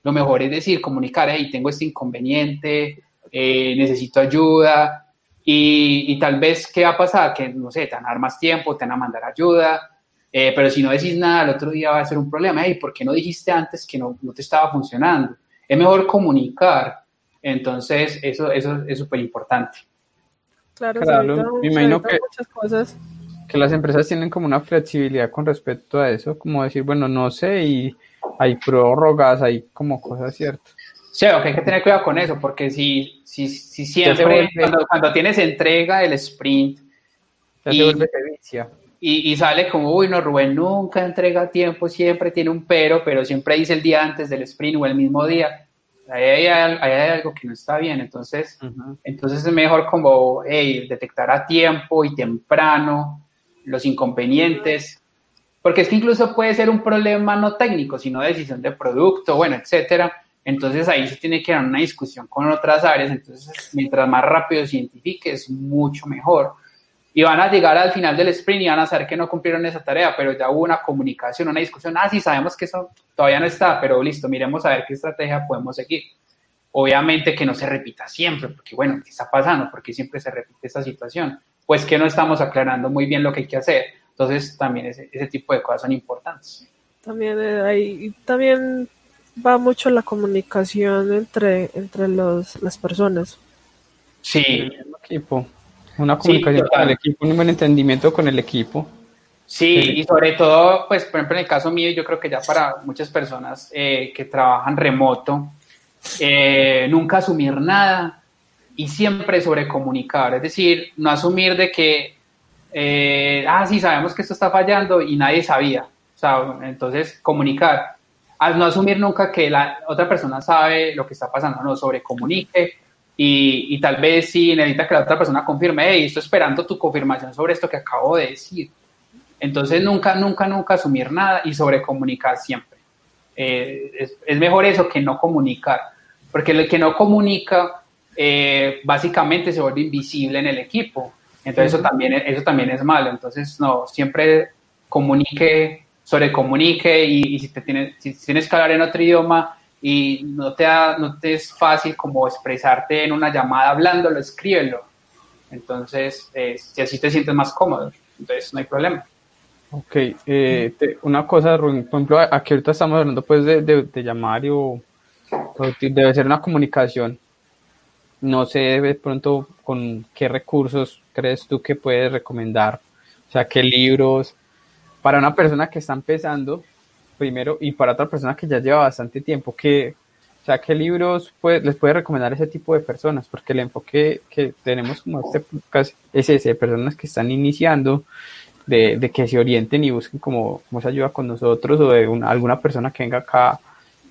lo mejor es decir, comunicar, hey, tengo este inconveniente, eh, necesito ayuda, y, y, tal vez, ¿qué va a pasar? Que, no sé, te van a dar más tiempo, te van a mandar ayuda, eh, pero si no decís nada, el otro día va a ser un problema, hey, ¿por qué no dijiste antes que no, no te estaba funcionando? Es mejor comunicar, entonces eso, eso es súper importante. Claro, claro me imagino que, muchas cosas. que las empresas tienen como una flexibilidad con respecto a eso, como decir, bueno, no sé, y hay prórrogas, hay como cosas ciertas. Sí, okay, hay que tener cuidado con eso, porque si, si, si siempre, cuando, cuando, tienes entrega el sprint y, y, y, sale como, uy, no, Rubén nunca entrega a tiempo, siempre tiene un pero, pero siempre dice el día antes del sprint o el mismo día, ahí hay, ahí hay algo que no está bien, entonces, uh -huh. entonces es mejor como, hey, detectar a tiempo y temprano, los inconvenientes, porque es que incluso puede ser un problema no técnico, sino decisión de producto, bueno, etcétera. Entonces ahí se tiene que dar una discusión con otras áreas, entonces mientras más rápido se identifique es mucho mejor. Y van a llegar al final del sprint y van a saber que no cumplieron esa tarea, pero ya hubo una comunicación, una discusión, ah, sí, sabemos que eso todavía no está, pero listo, miremos a ver qué estrategia podemos seguir. Obviamente que no se repita siempre, porque bueno, ¿qué está pasando? ¿Por qué siempre se repite esta situación? Pues que no estamos aclarando muy bien lo que hay que hacer. Entonces también ese, ese tipo de cosas son importantes. También hay, también va mucho la comunicación entre, entre los, las personas. Sí. equipo. Una comunicación con el equipo, un buen entendimiento con el equipo. Sí, y sobre todo, pues, por ejemplo, en el caso mío, yo creo que ya para muchas personas eh, que trabajan remoto, eh, nunca asumir nada y siempre sobrecomunicar, es decir, no asumir de que, eh, ah, sí, sabemos que esto está fallando y nadie sabía, o sea, entonces comunicar, al no asumir nunca que la otra persona sabe lo que está pasando, no, sobrecomunique y, y tal vez si necesita que la otra persona confirme, hey, estoy esperando tu confirmación sobre esto que acabo de decir. Entonces nunca, nunca, nunca asumir nada y sobrecomunicar siempre. Eh, es, es, mejor eso que no comunicar, porque el que no comunica eh, básicamente se vuelve invisible en el equipo. Entonces eso también, eso también es malo. Entonces no, siempre comunique, sobrecomunique y, y si, te tienes, si tienes que hablar en otro idioma, y no te, da, no te es fácil como expresarte en una llamada hablándolo, escríbelo. Entonces, eh, si así te sientes más cómodo, entonces no hay problema. Ok, eh, te, una cosa, por ejemplo, aquí ahorita estamos hablando pues de, de, de llamar y o, debe ser una comunicación. No sé de pronto con qué recursos crees tú que puedes recomendar, o sea, qué libros, para una persona que está empezando, primero y para otra persona que ya lleva bastante tiempo, que, o sea, ¿qué libros puede, les puede recomendar ese tipo de personas? Porque el enfoque que tenemos como este podcast es ese, de personas que están iniciando, de, de, que se orienten y busquen como, como esa ayuda con nosotros o de una, alguna persona que venga acá,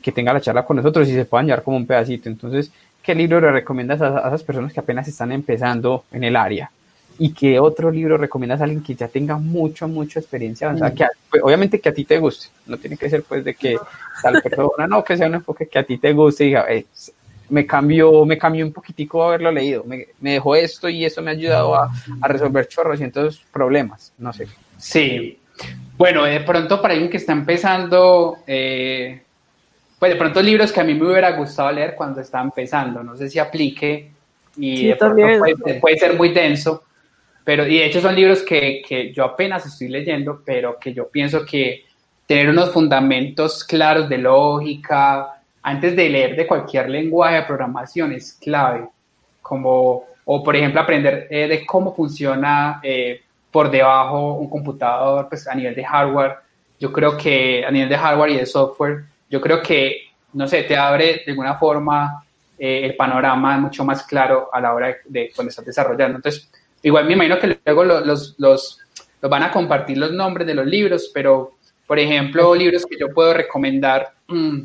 que tenga la charla con nosotros y se puedan llevar como un pedacito. Entonces, ¿qué libro le recomiendas a esas personas que apenas están empezando en el área? Y qué otro libro recomiendas a alguien que ya tenga mucho, mucha experiencia avanzada, mm. que pues, obviamente que a ti te guste, no tiene que ser pues de que tal persona, no, que sea un enfoque que a ti te guste y diga, eh, me cambió, me cambió un poquitico haberlo leído, me, me, dejó esto y eso me ha ayudado a, a resolver chorrocientos problemas, no sé. Sí, bueno, de pronto para alguien que está empezando, eh, pues de pronto libros que a mí me hubiera gustado leer cuando estaba empezando, no sé si aplique y sí, de pronto puede, puede ser muy denso, pero, y de hecho son libros que, que, yo apenas estoy leyendo, pero que yo pienso que tener unos fundamentos claros de lógica antes de leer de cualquier lenguaje de programación es clave. Como, o por ejemplo, aprender eh, de cómo funciona eh, por debajo un computador pues, a nivel de hardware. Yo creo que a nivel de hardware y de software, yo creo que, no sé, te abre de alguna forma eh, el panorama mucho más claro a la hora de, de cuando estás desarrollando. Entonces, Igual me imagino que luego los, los, los, los, van a compartir los nombres de los libros, pero, por ejemplo, libros que yo puedo recomendar, mmm,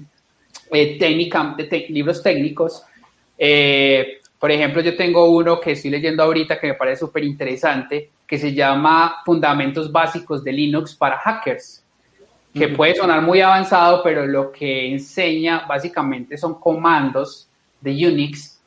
eh, técnica, te, libros técnicos. Eh, por ejemplo, yo tengo uno que estoy leyendo ahorita que me parece súper interesante, que se llama Fundamentos Básicos de Linux para Hackers, que puede sonar muy avanzado, pero lo que enseña básicamente son comandos de Unix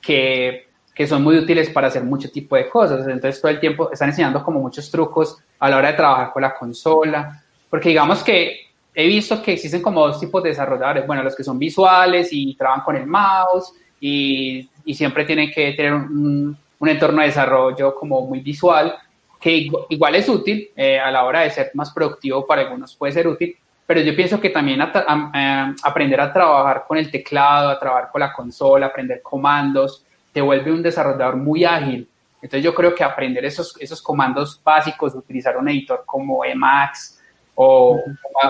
que que son muy útiles para hacer mucho tipo de cosas. Entonces todo el tiempo están enseñando como muchos trucos a la hora de trabajar con la consola, porque digamos que he visto que existen como dos tipos de desarrolladores, bueno, los que son visuales y trabajan con el mouse y, y siempre tienen que tener un, un, entorno de desarrollo como muy visual, que igual es útil eh, a la hora de ser más productivo para algunos puede ser útil, pero yo pienso que también a, a, a aprender a trabajar con el teclado, a trabajar con la consola, aprender comandos, te vuelve un desarrollador muy ágil. Entonces yo creo que aprender esos, esos comandos básicos, utilizar un editor como Emacs o,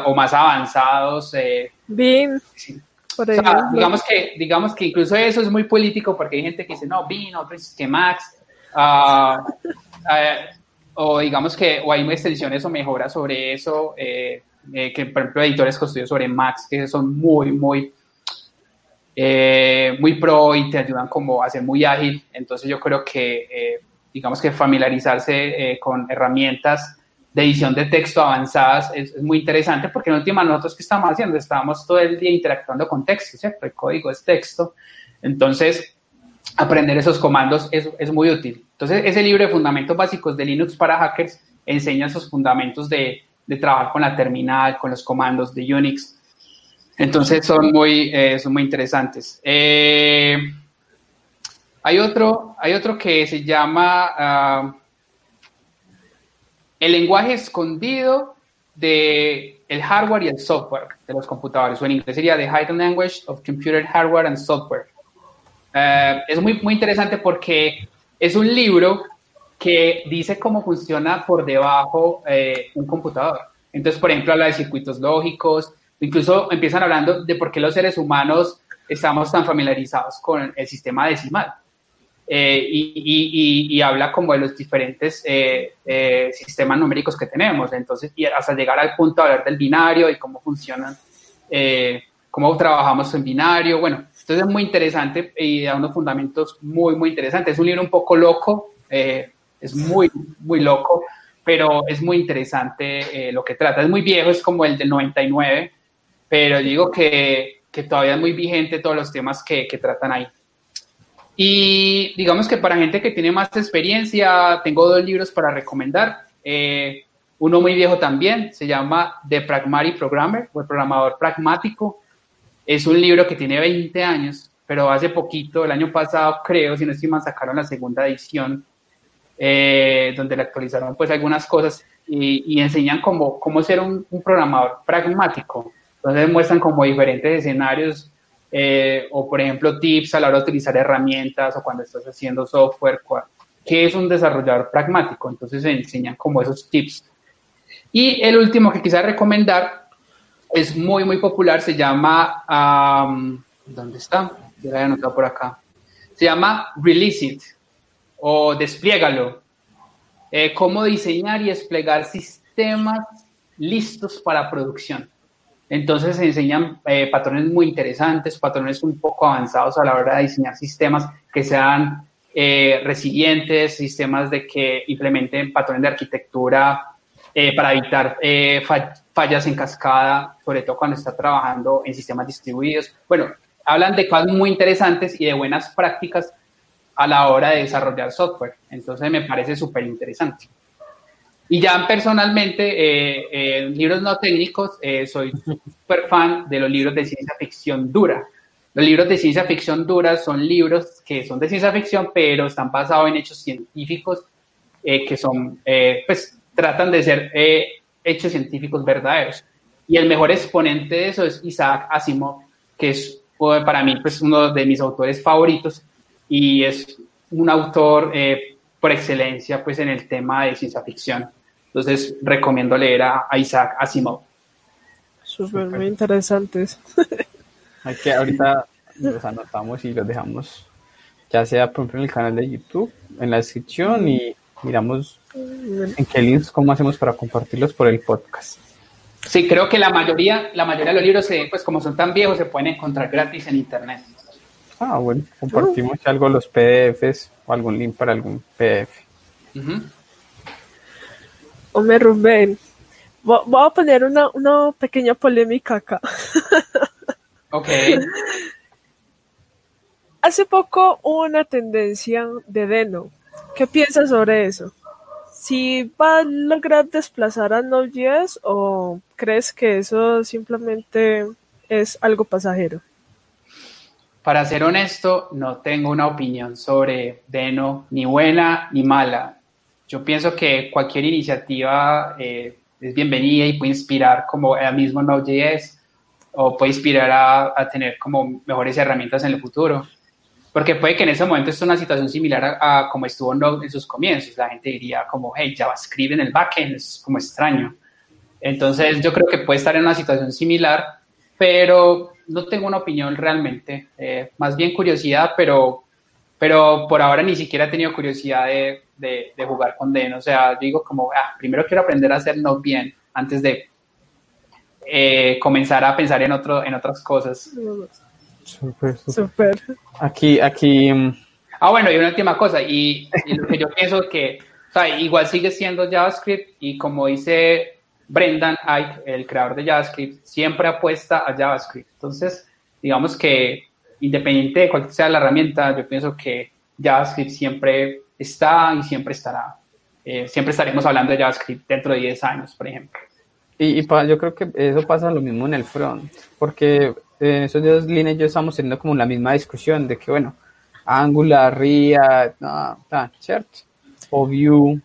o más avanzados. Eh, Bean. Sí. O sea, digamos, que, digamos que incluso eso es muy político porque hay gente que dice, no, Bean, otro es que Max. Uh, uh, o digamos que o hay extensiones o mejoras sobre eso, eh, eh, que por ejemplo editores construidos sobre Max, que son muy, muy eh, muy pro y te ayudan como a ser muy ágil. Entonces yo creo que, eh, digamos que familiarizarse eh, con herramientas edición de texto avanzadas es, muy interesante porque en última nosotros que estamos haciendo, estamos todo el día interactuando con texto, ¿cierto? El código es texto. Entonces, aprender esos comandos es, es muy útil. Entonces, ese libro de fundamentos básicos de Linux para hackers enseña esos fundamentos de, de trabajar con la terminal, con los comandos de Unix. Entonces, son muy, eh, son muy interesantes. Eh, hay, otro, hay otro que se llama ah, el lenguaje escondido de el hardware y el software de los computadores, o en inglés sería The Hidden Language of Computer Hardware and Software. Eh, es muy, muy interesante porque es un libro que dice cómo funciona por debajo un computador. Entonces, por ejemplo, habla de circuitos lógicos, incluso empiezan hablando de por qué los seres humanos estamos tan familiarizados con el sistema decimal. Eh, y, habla como de los diferentes sistemas numéricos que tenemos. Entonces, y hasta llegar al punto de hablar del binario y cómo funcionan, cómo trabajamos en binario. Bueno, entonces es muy interesante y da unos fundamentos muy, muy interesantes. Es un libro un poco loco, eh, es muy, muy loco, pero es muy interesante eh, lo que trata. Es muy viejo, es como el del 99, pero digo que, que todavía es muy vigente todos los temas que, que tratan ahí. Y digamos que para gente que tiene más experiencia, tengo dos libros para recomendar. Eh, uno muy viejo también, se llama The Pragmatic Programmer, o el programador pragmático. Es un libro que tiene 20 años, pero hace poquito, el año pasado, creo, si no estoy mal, sacaron la segunda edición, eh, donde le actualizaron pues algunas cosas y, enseñan cómo, cómo ser un, programador pragmático. Entonces muestran como diferentes escenarios eh, o, por ejemplo, tips a la hora de utilizar herramientas o cuando estás haciendo software, qué es un desarrollador pragmático. Entonces enseñan como esos tips. Y el último que quisiera recomendar es muy, muy popular, se llama, ¿dónde está? Ya lo he anotado por acá. Se llama Release It o Despliégalo. Eh, cómo diseñar y desplegar sistemas listos para producción. Entonces se enseñan eh, patrones muy interesantes, patrones un poco avanzados a la hora de diseñar sistemas que sean eh, resilientes, sistemas de que implementen patrones de arquitectura para evitar fallas en cascada, sobre todo cuando está trabajando en sistemas distribuidos. Bueno, hablan de cosas muy interesantes y de buenas prácticas a la hora de desarrollar software. Entonces me parece súper interesante. Y ya personalmente, eh, eh, libros no técnicos, eh, soy súper fan de los libros de ciencia ficción dura. Los libros de ciencia ficción dura son libros que son de ciencia ficción, pero están basados en hechos científicos que son, pues, tratan de ser hechos científicos verdaderos. Y el mejor exponente de eso es Isaac Asimov, que es para mí pues, uno de mis autores favoritos y es un autor eh, por excelencia pues, en el tema de ciencia ficción. Entonces recomiendo leer a, Isaac Asimov. Súper, muy interesantes. Hay que ahorita los anotamos y los dejamos, ya sea por ejemplo en el canal de YouTube, en la descripción y miramos en qué links, cómo hacemos para compartirlos por el podcast. Sí, creo que la mayoría, la mayoría de los libros, pues como son tan viejos, se pueden encontrar gratis en internet. Ah, bueno, compartimos algo los PDFs o algún link para algún PDF. Hombre, Rubén, voy a poner una, una pequeña polémica acá. ok. Hace poco hubo una tendencia de Deno ¿Qué piensas sobre eso? ¿Si va a lograr desplazar a Node.js o crees que eso simplemente es algo pasajero? Para ser honesto, no tengo una opinión sobre Deno, ni buena ni mala. Yo pienso que cualquier iniciativa eh, es bienvenida y puede inspirar como el mismo Node.js o puede inspirar a, a tener como mejores herramientas en el futuro. Porque puede que en ese momento es una situación similar a, como estuvo Node en sus comienzos. La gente diría como, hey, JavaScript en el backend es como extraño. Entonces yo creo que puede estar en una situación similar, pero no tengo una opinión realmente. Eh, más bien curiosidad, pero, pero por ahora ni siquiera he tenido curiosidad de, de, jugar con Den. O sea, digo como, ah, primero quiero aprender a hacer Node bien antes de eh, comenzar a pensar en, otro, en otras cosas. Súper, súper. Aquí, aquí. Mm, ah, bueno, y una última cosa, y, lo que yo pienso que O sea, igual sigue siendo JavaScript y como dice Brendan Ike, el creador de JavaScript, siempre apuesta a JavaScript. Entonces, digamos que independiente de cuál sea la herramienta, yo pienso que JavaScript siempre está y siempre estará. Eh, siempre estaremos hablando de JavaScript dentro de 10 años, por ejemplo. Y, yo creo que eso pasa lo mismo en el front, porque en esos días Lina y yo estamos teniendo como la misma discusión de que, bueno, Angular, React, no, ¿cierto? O Vue,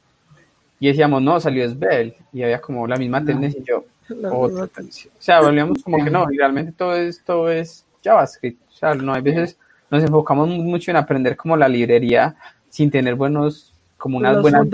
y decíamos, no, salió Svelte, y había como la misma tendencia y yo, otra O sea, volvíamos como que no, y realmente todo esto es JavaScript, o sea, no, hay veces nos enfocamos mucho en aprender como la librería sin tener buenos, como unas buenas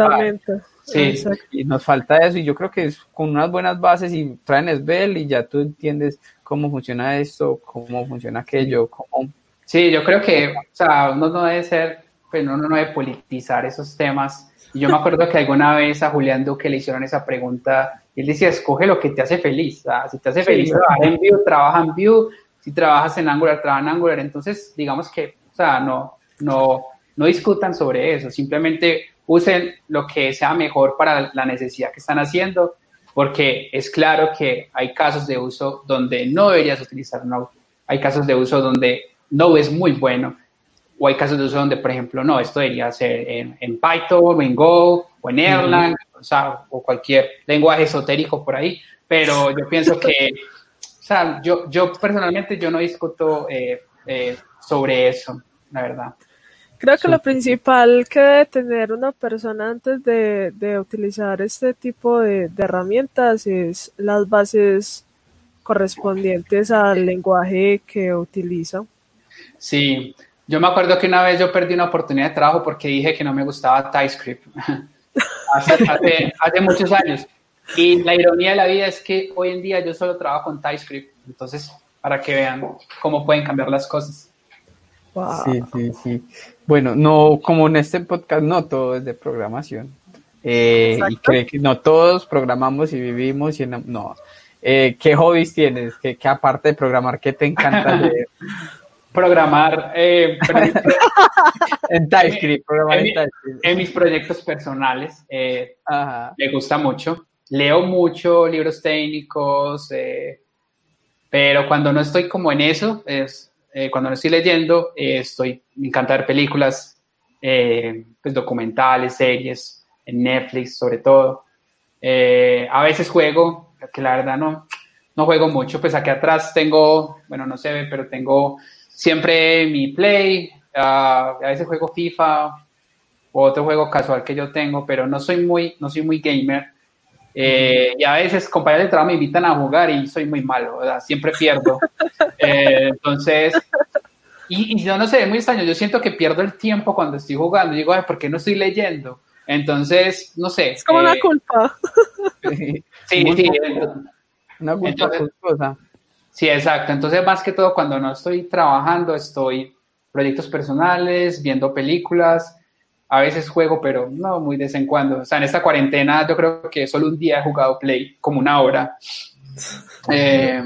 Sí, y nos falta eso y yo creo que es con unas buenas bases y traen Svel y ya tú entiendes cómo funciona esto, cómo funciona aquello, cómo... Sí, yo creo que, o sea, uno no debe ser, pues uno no debe politizar esos temas. Y yo me acuerdo que alguna vez a Julián Duque le hicieron esa pregunta y él decía, escoge lo que te hace feliz. si te hace feliz trabajar en Vue, trabaja en Vue. Si trabajas en Angular, trabaja en Angular. Entonces, digamos que, o sea, no, no, no discutan sobre eso. Simplemente usen lo que sea mejor para la necesidad que están haciendo, porque es claro que hay casos de uso donde no deberías utilizar Node, hay casos de uso donde Node es muy bueno, o hay casos de uso donde, por ejemplo, no, esto debería ser en, Python, o en Go, o en Erlang, o, sea, o cualquier lenguaje esotérico por ahí, pero yo pienso que, o sea, yo, yo personalmente yo no discuto eh, eh, sobre eso, la verdad. Creo que lo principal que debe tener una persona antes de, utilizar este tipo de, herramientas es las bases correspondientes al lenguaje que utiliza. Sí, yo me acuerdo que una vez yo perdí una oportunidad de trabajo porque dije que no me gustaba TypeScript hace, muchos años. Y la ironía de la vida es que hoy en día yo solo trabajo con TypeScript. Entonces, para que vean cómo pueden cambiar las cosas. Sí, sí, sí. Bueno, no, como en este podcast, no todo es de programación. Eh, y cree que no todos programamos y vivimos y no. Eh, ¿Qué hobbies tienes? ¿Qué, aparte de programar, qué te encanta leer? programar eh, en TypeScript, programar en, en, mis proyectos personales. me gusta mucho. Leo mucho libros técnicos, pero cuando no estoy como en eso, es eh, cuando no estoy leyendo, eh, estoy, me encanta ver películas, eh, pues documentales, series, en Netflix sobre todo. a veces juego, que la verdad no, no juego mucho, pues aquí atrás tengo, bueno, no se ve, pero tengo siempre mi Play, ah, a veces juego FIFA o otro juego casual que yo tengo, pero no soy muy, no soy muy gamer. Eh, y a veces compañeros de trabajo me invitan a jugar y soy muy malo, siempre pierdo. Eh, entonces, y, yo no sé, es muy extraño, yo siento que pierdo el tiempo cuando estoy jugando. Digo, Ay, ¿por qué no estoy leyendo? Entonces, no sé. Es como una eh, culpa. sí, sí. Una culpa culposa. Sí, exacto. Entonces, más que todo, cuando no estoy trabajando, estoy proyectos personales, viendo películas, a veces juego, pero no muy de vez en cuando. O sea, en esta cuarentena yo creo que solo un día he jugado Play, como una hora. Eh,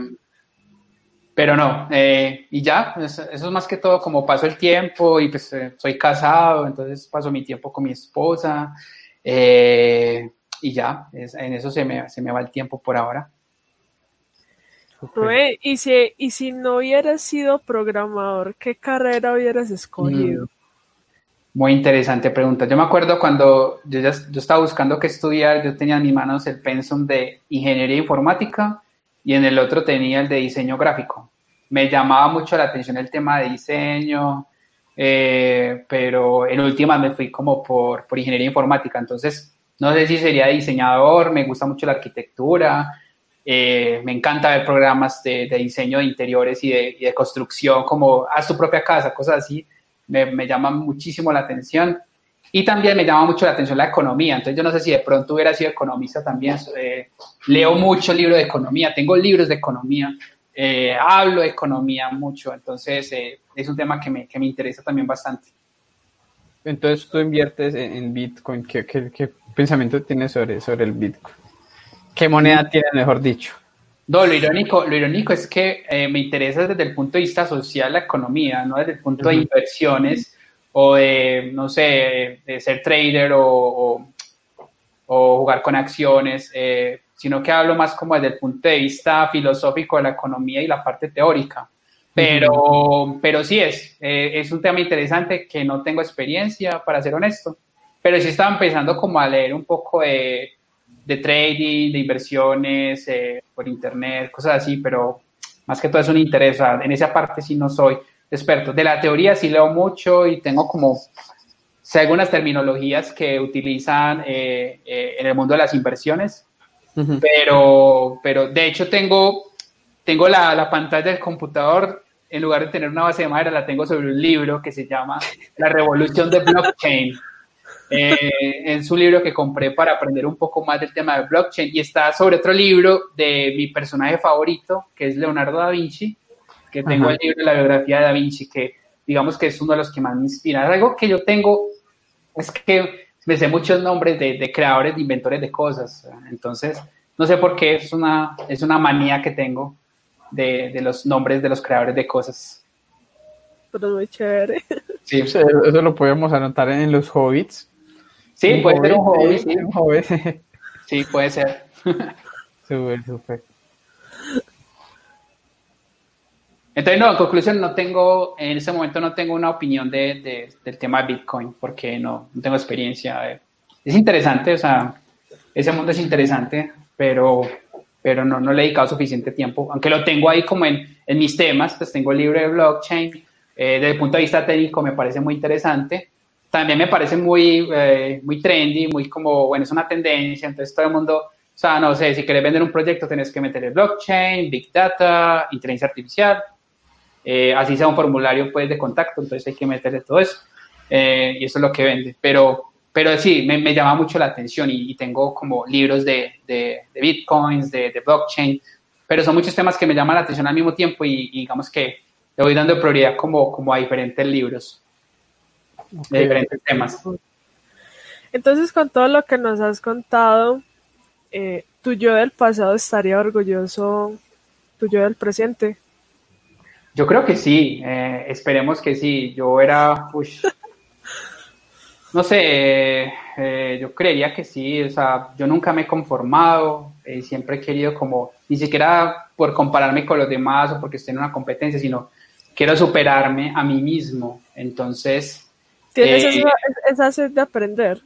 pero no, eh, y ya, eso, es más que todo como paso el tiempo y pues eh, soy casado, entonces paso mi tiempo con mi esposa y ya, en eso se me, se me va el tiempo por ahora. y, si, y si no hubieras sido programador, ¿qué carrera hubieras escogido? Mm. Muy interesante pregunta. Yo me acuerdo cuando yo, ya, yo estaba buscando qué estudiar, yo tenía en mis manos el pensum de ingeniería informática y en el otro tenía el de diseño gráfico. Me llamaba mucho la atención el tema de diseño, eh, pero en última me fui como por, por ingeniería informática. Entonces, no sé si sería diseñador, me gusta mucho la arquitectura, eh, me encanta ver programas de, de diseño de interiores y de, y de, construcción, como haz tu propia casa, cosas así me, llama muchísimo la atención. Y también me llama mucho la atención la economía. Entonces, yo no sé si de pronto hubiera sido economista también. Eh, leo mucho libros de economía, tengo libros de economía, eh, hablo de economía mucho. Entonces, eh, es un tema que me, que me, interesa también bastante. Entonces, tú inviertes en, Bitcoin. ¿Qué, ¿Qué, pensamiento tienes sobre, sobre el Bitcoin? ¿Qué moneda tienes, mejor dicho? No, lo irónico, lo irónico es que eh, me interesa desde el punto de vista social la economía, no desde el punto de inversiones o de, no sé, de ser trader o, o jugar con acciones, eh, sino que hablo más como desde el punto de vista filosófico de la economía y la parte teórica. Pero, pero sí es, eh, es un tema interesante que no tengo experiencia, para ser honesto, pero sí estaba empezando como a leer un poco de, de trading, de inversiones eh, por internet, cosas así, pero más que todo es un interés, en esa parte sí no soy experto. De la teoría sí leo mucho y tengo como sé algunas terminologías que utilizan eh, en el mundo de las inversiones, pero, pero de hecho tengo, tengo la, la, pantalla del computador, en lugar de tener una base de madera, la tengo sobre un libro que se llama La revolución de blockchain. Eh, es un libro que compré para aprender un poco más del tema de blockchain y está sobre otro libro de mi personaje favorito, que es Leonardo da Vinci, que tengo el libro de la biografía de da Vinci, que digamos que es uno de los que más me inspira. Algo que yo tengo es que me sé muchos nombres de, de, creadores, de inventores de cosas. Entonces, no sé por qué, es una, es una manía que tengo de, de los nombres de los creadores de cosas. Pero muy chévere. Sí, eso, lo podemos anotar en los hobbits. Sí, puede ser un hobbit. Sí, un hobbit. sí puede ser. súper, súper. Entonces, no, en conclusión, no tengo, en ese momento no tengo una opinión de, del tema de Bitcoin, porque no, no, tengo experiencia. Es interesante, o sea, ese mundo es interesante, pero, pero no, no le he dedicado suficiente tiempo, aunque lo tengo ahí como en, en mis temas, pues tengo el libro de blockchain, eh, desde el punto de vista técnico me parece muy interesante, también me parece muy, eh, muy trendy, muy como, bueno, es una tendencia, entonces todo el mundo, o sea, no sé, si quieres vender un proyecto tienes que meter el blockchain, big data, inteligencia artificial, eh, así sea un formulario pues de contacto, entonces hay que meterle todo eso. Eh, y eso es lo que vende. Pero, pero sí, me, me llama mucho la atención y, tengo como libros de, de, de bitcoins, de, de, blockchain, pero son muchos temas que me llaman la atención al mismo tiempo y, digamos que le voy dando prioridad como, como a diferentes libros de diferentes temas. Entonces, con todo lo que nos has contado, eh, tu yo del pasado estaría orgulloso, tu yo del presente. Yo creo que sí, eh, esperemos que sí. Yo era, no sé, eh, yo creería que sí, o sea, yo nunca me he conformado, eh, siempre he querido como, ni siquiera por compararme con los demás o porque esté en una competencia, sino quiero superarme a mí mismo. Entonces... ¿Tienes esa, esa sed de aprender?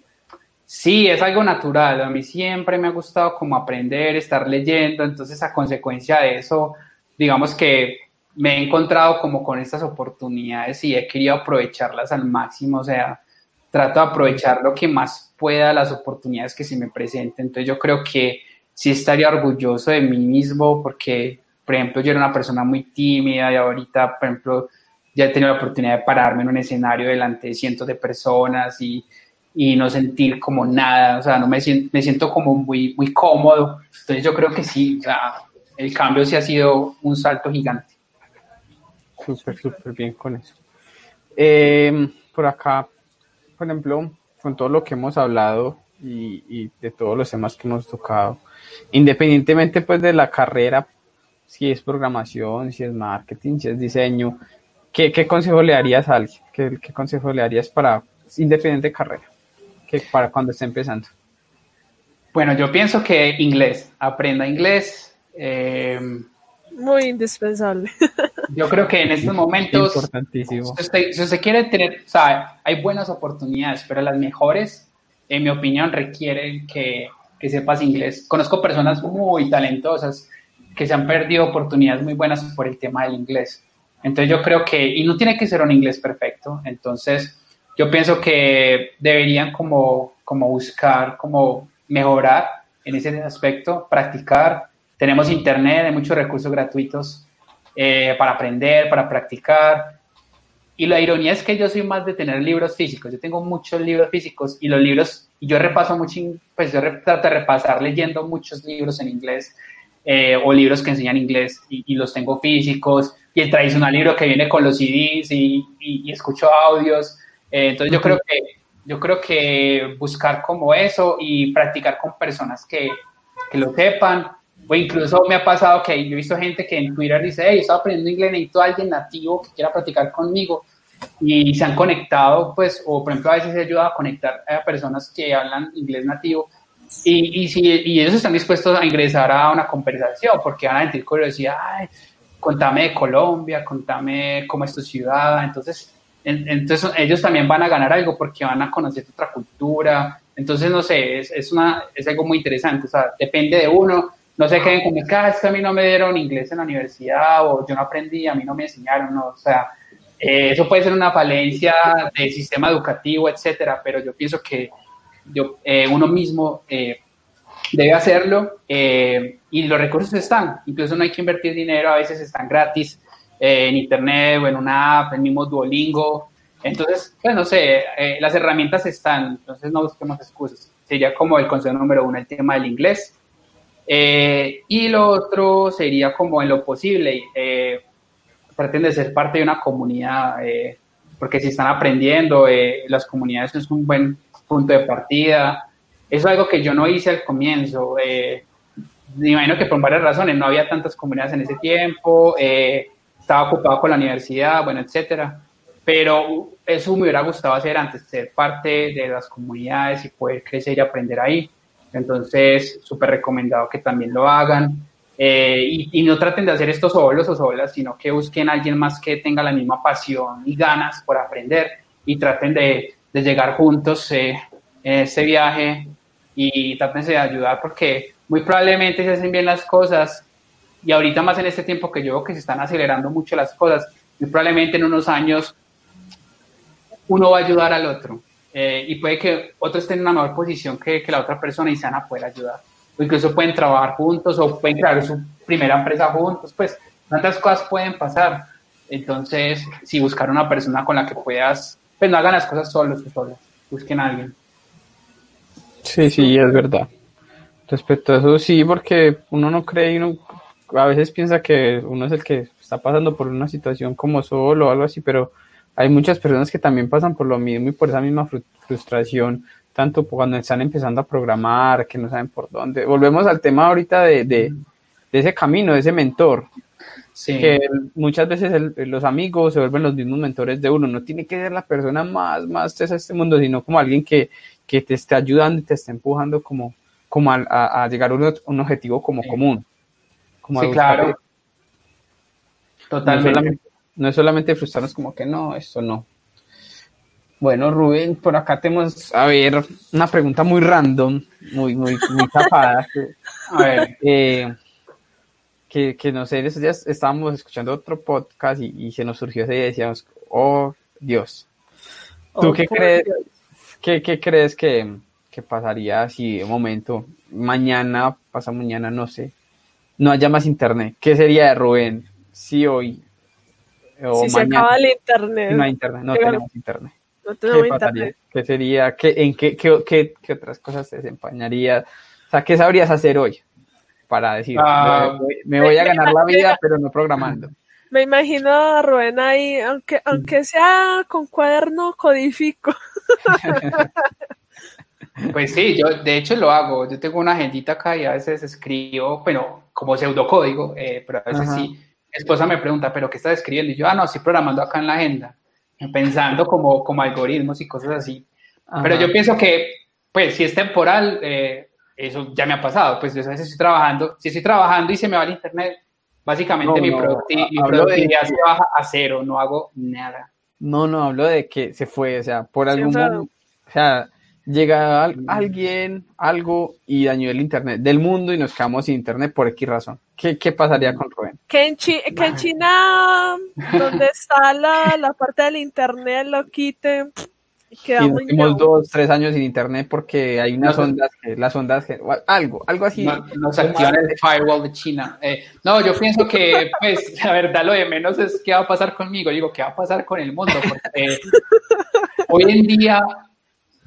Sí, es algo natural. A mí siempre me ha gustado como aprender, estar leyendo, entonces a consecuencia de eso, digamos que me he encontrado como con estas oportunidades y he querido aprovecharlas al máximo, o sea, trato de aprovechar lo que más pueda las oportunidades que se me presenten. Entonces yo creo que sí estaría orgulloso de mí mismo porque, por ejemplo, yo era una persona muy tímida y ahorita, por ejemplo, ya he tenido la oportunidad de pararme en un escenario delante de cientos de personas y, y no sentir como nada, o sea, no me siento, me siento como muy, muy cómodo. Entonces yo creo que sí, el cambio sí ha sido un salto gigante súper, súper bien con eso. Eh, por acá, por ejemplo, con todo lo que hemos hablado y, de todos los temas que hemos tocado, independientemente pues de la carrera, si es programación, si es marketing, si es diseño, ¿qué, consejo le darías a alguien? ¿Qué, consejo le darías para independiente carrera? Que para cuando esté empezando. Bueno, yo pienso que inglés, aprenda inglés. Eh, muy indispensable. Yo creo que en estos momentos, importantísimo. Si usted, quiere tener, o sea, hay buenas oportunidades, pero las mejores, en mi opinión, requieren que, que sepas inglés. Conozco personas muy talentosas que se han perdido oportunidades muy buenas por el tema del inglés. Entonces yo creo que, y no tiene que ser un inglés perfecto, entonces yo pienso que deberían como, como buscar, como mejorar en ese aspecto, practicar, tenemos internet, hay muchos recursos gratuitos eh, para aprender, para practicar. Y la ironía es que yo soy más de tener libros físicos. Yo tengo muchos libros físicos y los libros, yo repaso mucho, pues yo trato de repasar leyendo muchos libros en inglés eh, o libros que enseñan inglés y, los tengo físicos. Y el tradicional libro que viene con los CDs y, y, escucho audios. Eh, entonces yo creo que yo creo que buscar como eso y practicar con personas que, que lo sepan o incluso me ha pasado que yo he visto gente que en Twitter dice, hey, estoy aprendiendo inglés, necesito a alguien nativo que quiera practicar conmigo. Y se han conectado, pues, o por ejemplo, a veces he ayudado a conectar a personas que hablan inglés nativo y, y, si, y ellos están dispuestos a ingresar a una conversación porque van a sentir curiosidad, ay, contame de Colombia, contame cómo es tu ciudad, entonces, entonces ellos también van a ganar algo porque van a conocer otra cultura, entonces no sé, es, es, una, es algo muy interesante, o sea, depende de uno, no se queden como, ah, es que a mí no me dieron inglés en la universidad o yo no aprendí, a mí no me enseñaron, no, o sea, eh, eso puede ser una falencia del sistema educativo, etcétera, pero yo pienso que yo, eh, uno mismo eh, debe hacerlo y los recursos están, incluso no hay que invertir dinero, a veces están gratis en internet o en una app, en mismo Duolingo, entonces, pues no sé, las herramientas están, entonces no busquemos excusas, sería como el consejo número uno, el tema del inglés, y lo otro sería como en lo posible, pretende ser parte de una comunidad, eh, porque si están aprendiendo, eh, las comunidades es un buen punto de partida. Eso es algo que yo no hice al comienzo. Eh, me imagino que por varias razones, no había tantas comunidades en ese tiempo, estaba ocupado con la universidad, bueno, etcétera. Pero eso me hubiera gustado hacer antes, ser parte de las comunidades y poder crecer y aprender ahí. Entonces, súper recomendado que también lo hagan. Eh, y, no traten de hacer esto solos o solas, sino que busquen a alguien más que tenga la misma pasión y ganas por aprender y traten de, de llegar juntos eh, en este viaje y traten de ayudar porque muy probablemente se hacen bien las cosas. Y ahorita más en este tiempo que yo que se están acelerando mucho las cosas, muy probablemente en unos años uno va a ayudar al otro. Eh, y puede que otro esté en una mejor posición que, que la otra persona y se van a poder ayudar. O incluso pueden trabajar juntos o pueden crear su primera empresa juntos, pues tantas cosas pueden pasar. Entonces, si buscar una persona con la que puedas, pues no hagan las cosas solos o busquen a alguien. Sí, sí, es verdad. Respecto a eso, sí, porque uno no cree y uno a veces piensa que uno es el que está pasando por una situación como solo o algo así, pero hay muchas personas que también pasan por lo mismo y por esa misma frustración tanto cuando están empezando a programar, que no saben por dónde. Volvemos al tema ahorita de, de, ese camino, de ese mentor. Que muchas veces los amigos se vuelven los mismos mentores de uno. No tiene que ser la persona más, más de este mundo, sino como alguien que, que te esté ayudando y te esté empujando como, como a, a llegar a un, objetivo como común. Como sí, claro. Totalmente. No es, solamente, no es solamente frustrarnos como que no, esto no bueno, Rubén, por acá tenemos, a ver, una pregunta muy random, muy, muy, muy tapada. a ver, eh, que, que no sé, esos días estábamos escuchando otro podcast y, se nos surgió ese día y decíamos, oh Dios, ¿tú oh, qué, crees, qué, qué crees que, que, pasaría si de momento, mañana, pasa mañana, no sé, no haya más internet? ¿Qué sería de Rubén si hoy o si se acaba el internet? No hay internet, no tenemos internet. ¿Qué pasaría? ¿Qué sería? ¿Qué, ¿En qué, qué, qué, otras cosas te desempeñarías? O sea, ¿qué sabrías hacer hoy para decir, ah, me, voy a ganar la vida, pero no programando? Me imagino a Rubén ahí, aunque, aunque sea con cuaderno, codifico. Pues sí, yo de hecho lo hago. Yo tengo una agendita acá y a veces escribo, bueno, como pseudocódigo, eh, pero a veces sí. Mi esposa me pregunta, ¿pero qué estás escribiendo? Y yo, ah, no, estoy programando acá en la agenda pensando como, como algoritmos y cosas así. Pero yo pienso que, pues, si es temporal, eh, eso ya me ha pasado. Pues, a veces estoy trabajando, si estoy trabajando y se me va el internet, básicamente mi, productividad se baja a cero, no hago nada. No, no, hablo de que se fue, o sea, por algún o sea, llega alguien, algo y dañó el internet del mundo y nos quedamos sin internet por X razón. ¿Qué, qué pasaría con Rubén? Que en, China, donde está la, la, parte del internet, lo quiten. Y nos dos, tres años sin internet porque hay unas ondas que, las ondas que, algo, algo así. No, nos activan el firewall de China. Eh, no, yo pienso que, pues, la verdad, lo de menos es qué va a pasar conmigo. Digo, qué va a pasar con el mundo, porque hoy en día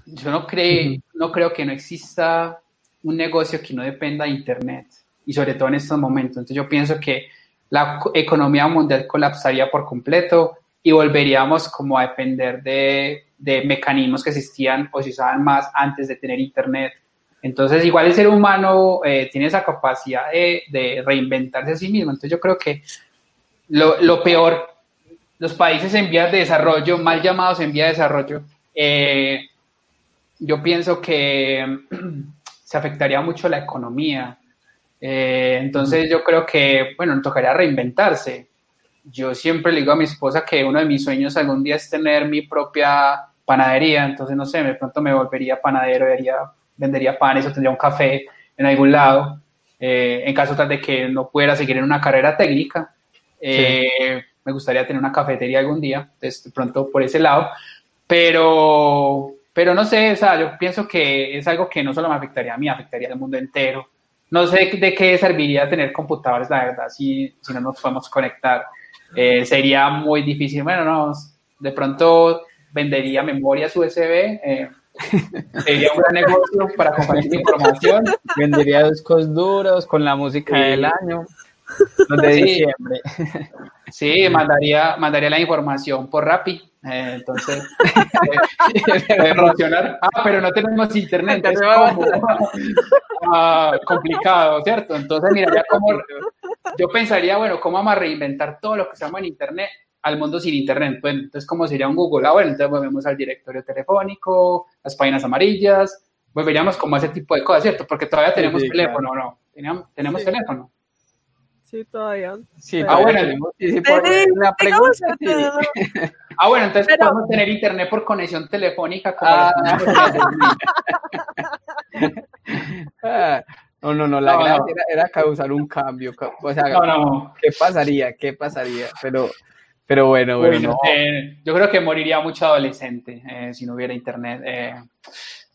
yo no, creo, no creo que no exista un negocio que no dependa de Internet y sobre todo en estos momentos. Entonces yo pienso que la economía mundial colapsaría por completo y volveríamos como a depender de, de mecanismos que existían o se usaban más antes de tener Internet. Entonces, igual el ser humano eh, tiene esa capacidad de, de, reinventarse a sí mismo. Entonces, yo creo que lo, lo, peor, los países en vías de desarrollo, mal llamados en vías de desarrollo, eh, yo pienso que se afectaría mucho la economía. Eh, entonces yo creo que, bueno, tocaría reinventarse. Yo siempre le digo a mi esposa que uno de mis sueños algún día es tener mi propia panadería, entonces no sé, de pronto me volvería panadero, haría, vendería panes o tendría un café en algún lado, eh, en caso tal de que no pudiera seguir en una carrera técnica. Eh, me gustaría tener una cafetería algún día, entonces de pronto por ese lado, pero, pero no sé, o sea, yo pienso que es algo que no solo me afectaría a mí, afectaría al mundo entero. No sé de qué serviría tener computadores, la verdad, si, si no nos podemos conectar. Eh, sería muy difícil. Bueno, no, de pronto vendería memorias USB. Eh, sería un gran negocio para compartir información. Vendería discos duros con la música del año. de diciembre. Sí, mandaría, mandaría la información por Rappi. Eh, entonces, eh, Ah, pero no tenemos internet, es como, ah, complicado, ¿cierto? Entonces, mira, como yo pensaría, bueno, ¿cómo vamos a reinventar todo lo que se llama en internet al mundo sin internet? Pues, entonces, ¿cómo sería un Google? Ah, bueno, entonces volvemos al directorio telefónico, las páginas amarillas, volveríamos como a ese tipo de cosas, ¿cierto? Porque todavía tenemos teléfono, ¿no? Tenemos, tenemos teléfono. Sí, todavía. Sí, ah, bueno, sí, por la pregunta, Ah, bueno, entonces podemos tener internet por conexión telefónica. Como ah. ah. No, no, no, la gracia Era, causar un cambio. O sea, ¿qué pasaría? ¿Qué pasaría? Pero, pero bueno, bueno. Eh, yo creo que moriría mucho adolescente eh, si no hubiera internet. Eh.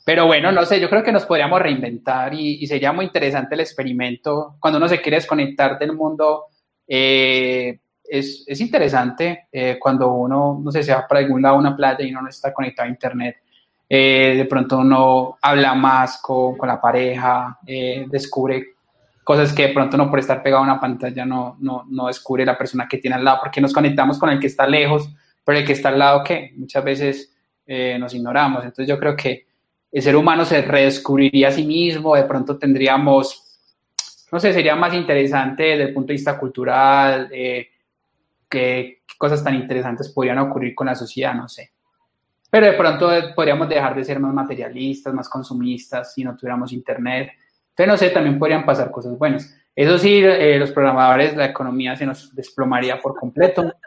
Pero bueno, no sé, yo creo que nos podríamos reinventar y, sería muy interesante el experimento. Cuando uno se quiere desconectar del mundo, es, es, interesante cuando uno, no sé, se va para algún lado a una playa y uno no está conectado a internet. Eh, de pronto uno habla más con, con la pareja, descubre cosas que de pronto no por estar pegado a una pantalla no, no, no descubre la persona que tiene al lado, porque nos conectamos con el que está lejos, pero el que está al lado que muchas veces nos ignoramos. Entonces yo creo que el ser humano se redescubriría a sí mismo, de pronto tendríamos, no sé, sería más interesante desde el punto de vista cultural, eh, qué cosas tan interesantes podrían ocurrir con la sociedad, no sé. Pero de pronto podríamos dejar de ser más materialistas, más consumistas si no tuviéramos internet. Entonces, no sé, también podrían pasar cosas buenas. Eso sí, eh, los programadores, la economía se nos desplomaría por completo.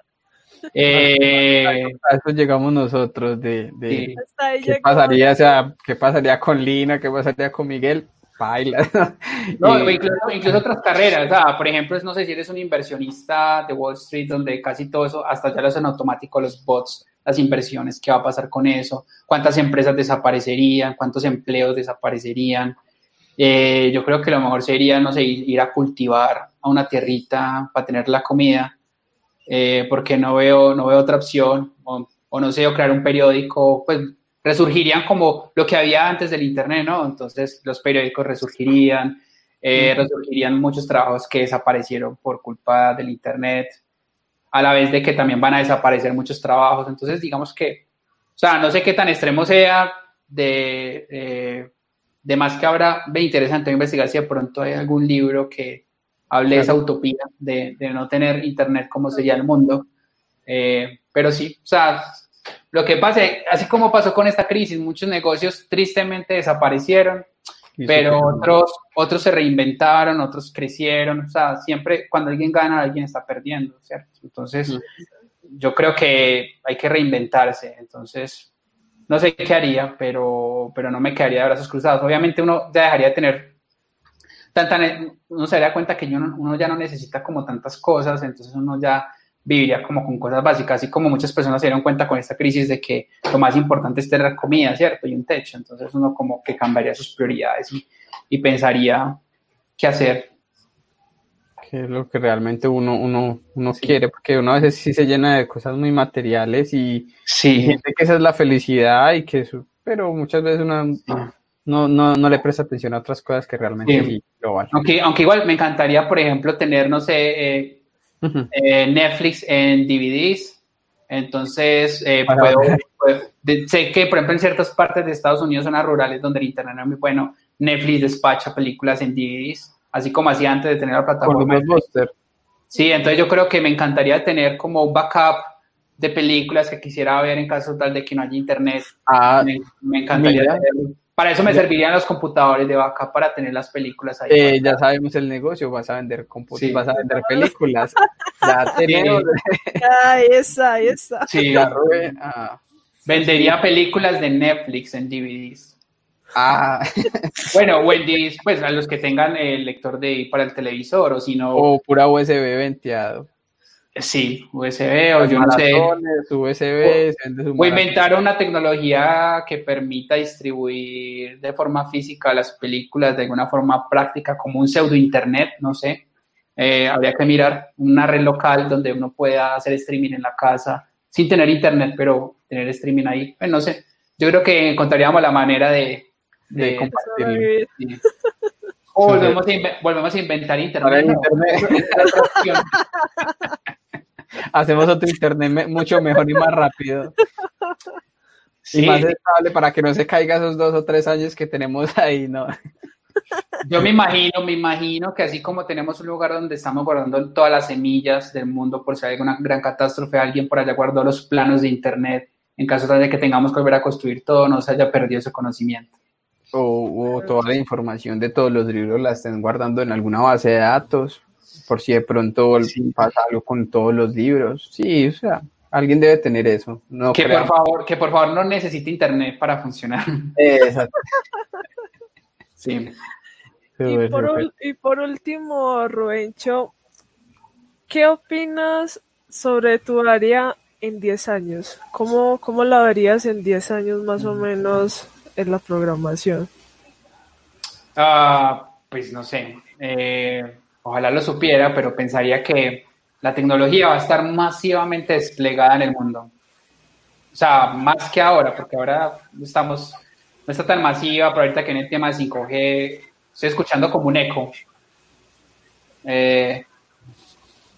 Eh, a eso llegamos nosotros de, qué pasaría, o sea, qué pasaría con Lina, qué pasaría con Miguel, baila. No, incluso, otras carreras, o sea, por ejemplo, no sé si eres un inversionista de Wall Street, donde casi todo eso, hasta ya lo hacen automático los bots, las inversiones, qué va a pasar con eso, cuántas empresas desaparecerían, cuántos empleos desaparecerían. Eh, yo creo que lo mejor sería, no sé, ir a cultivar a una tierrita para tener la comida eh, porque no veo, no veo otra opción, o, no sé, o crear un periódico, pues resurgirían como lo que había antes del Internet, ¿no? Entonces los periódicos resurgirían, eh, resurgirían muchos trabajos que desaparecieron por culpa del Internet, a la vez de que también van a desaparecer muchos trabajos. Entonces, digamos que, o sea, no sé qué tan extremo sea de, eh, de más que habrá, ve interesante investigar si de pronto hay algún libro que, hable de esa utopía de, no tener internet como sería el mundo. Eh, pero sí, o sea, lo que pasa, así como pasó con esta crisis, muchos negocios tristemente desaparecieron, pero otros, otros se reinventaron, otros crecieron, o sea, siempre cuando alguien gana, alguien está perdiendo, ¿cierto? Entonces, yo creo que hay que reinventarse, entonces, no sé qué haría, pero, pero no me quedaría de brazos cruzados. Obviamente uno ya dejaría de tener uno se daría cuenta que uno ya no necesita como tantas cosas, entonces uno ya viviría como con cosas básicas, así como muchas personas se dieron cuenta con esta crisis de que lo más importante es tener comida, ¿cierto? Y un techo, entonces uno como que cambiaría sus prioridades y, pensaría qué hacer. qué es lo que realmente uno, uno, uno quiere, porque uno a veces sí se llena de cosas muy materiales y, sí. siente que esa es la felicidad y que eso, pero muchas veces uno no, no, no le presta atención a otras cosas que realmente sí, lo valen. Aunque, aunque igual me encantaría, por ejemplo, tener, no sé, eh, eh, Netflix en DVDs. Entonces, eh, puedo, sé que, por ejemplo, en ciertas partes de Estados Unidos, zonas rurales donde el internet no es muy bueno, Netflix despacha películas en DVDs, así como hacía antes de tener la plataforma. Sí, entonces yo creo que me encantaría tener como un backup de películas que quisiera ver en caso tal de que no haya internet. Ah, me, encantaría Para eso me servirían los computadores de vaca para tener las películas ahí. Eh, ya sabemos el negocio, vas a vender computadores, Sí. vas a vender películas. Ya tenemos. Ay, esa, esa. Sí, Ya, Rubén, ah, vendería películas de Netflix en DVDs. ah, Bueno, o en DVDs, pues a los que tengan el lector de para el televisor, o si no, o pura USB venteado. Sí, USB, o yo no sé. USB, O maratón. inventar una tecnología que permita distribuir de forma física las películas de alguna forma práctica, como un pseudo internet, no sé. Eh, habría que mirar una red local donde uno pueda hacer streaming en la casa sin tener internet, pero tener streaming ahí. Pues no sé. Yo creo que encontraríamos la manera de. de- De compartirlo. Sobrevivir. sí. O volvemos a, volvemos a inventar internet. Internet. Hacemos otro internet mucho mejor y más rápido. Sí. Y más estable para que no se caiga esos dos o tres años que tenemos ahí, ¿no? Yo me imagino, me imagino que así como tenemos un lugar donde estamos guardando todas las semillas del mundo por si hay alguna gran catástrofe, alguien por allá guardó los planos de internet en caso de que tengamos que volver a construir todo, no se haya perdido ese conocimiento. O, o toda la información de todos los libros la estén guardando en alguna base de datos, por si de pronto Sí. pasa algo con todos los libros. Sí, o sea, alguien debe tener eso. No que por favor, que por favor no necesite internet para funcionar. Exacto. Sí. Y por, ul- y por último, Rubencho, ¿qué opinas sobre tu área en 10 años? ¿Cómo, cómo la verías en 10 años más o menos en la programación? Ah, pues no sé, eh, ojalá lo supiera, pero pensaría que la tecnología va a estar masivamente desplegada en el mundo. O sea, más que ahora, porque ahora estamos, no está tan masiva, pero ahorita que en el tema de 5G estoy escuchando como un eco. Eh,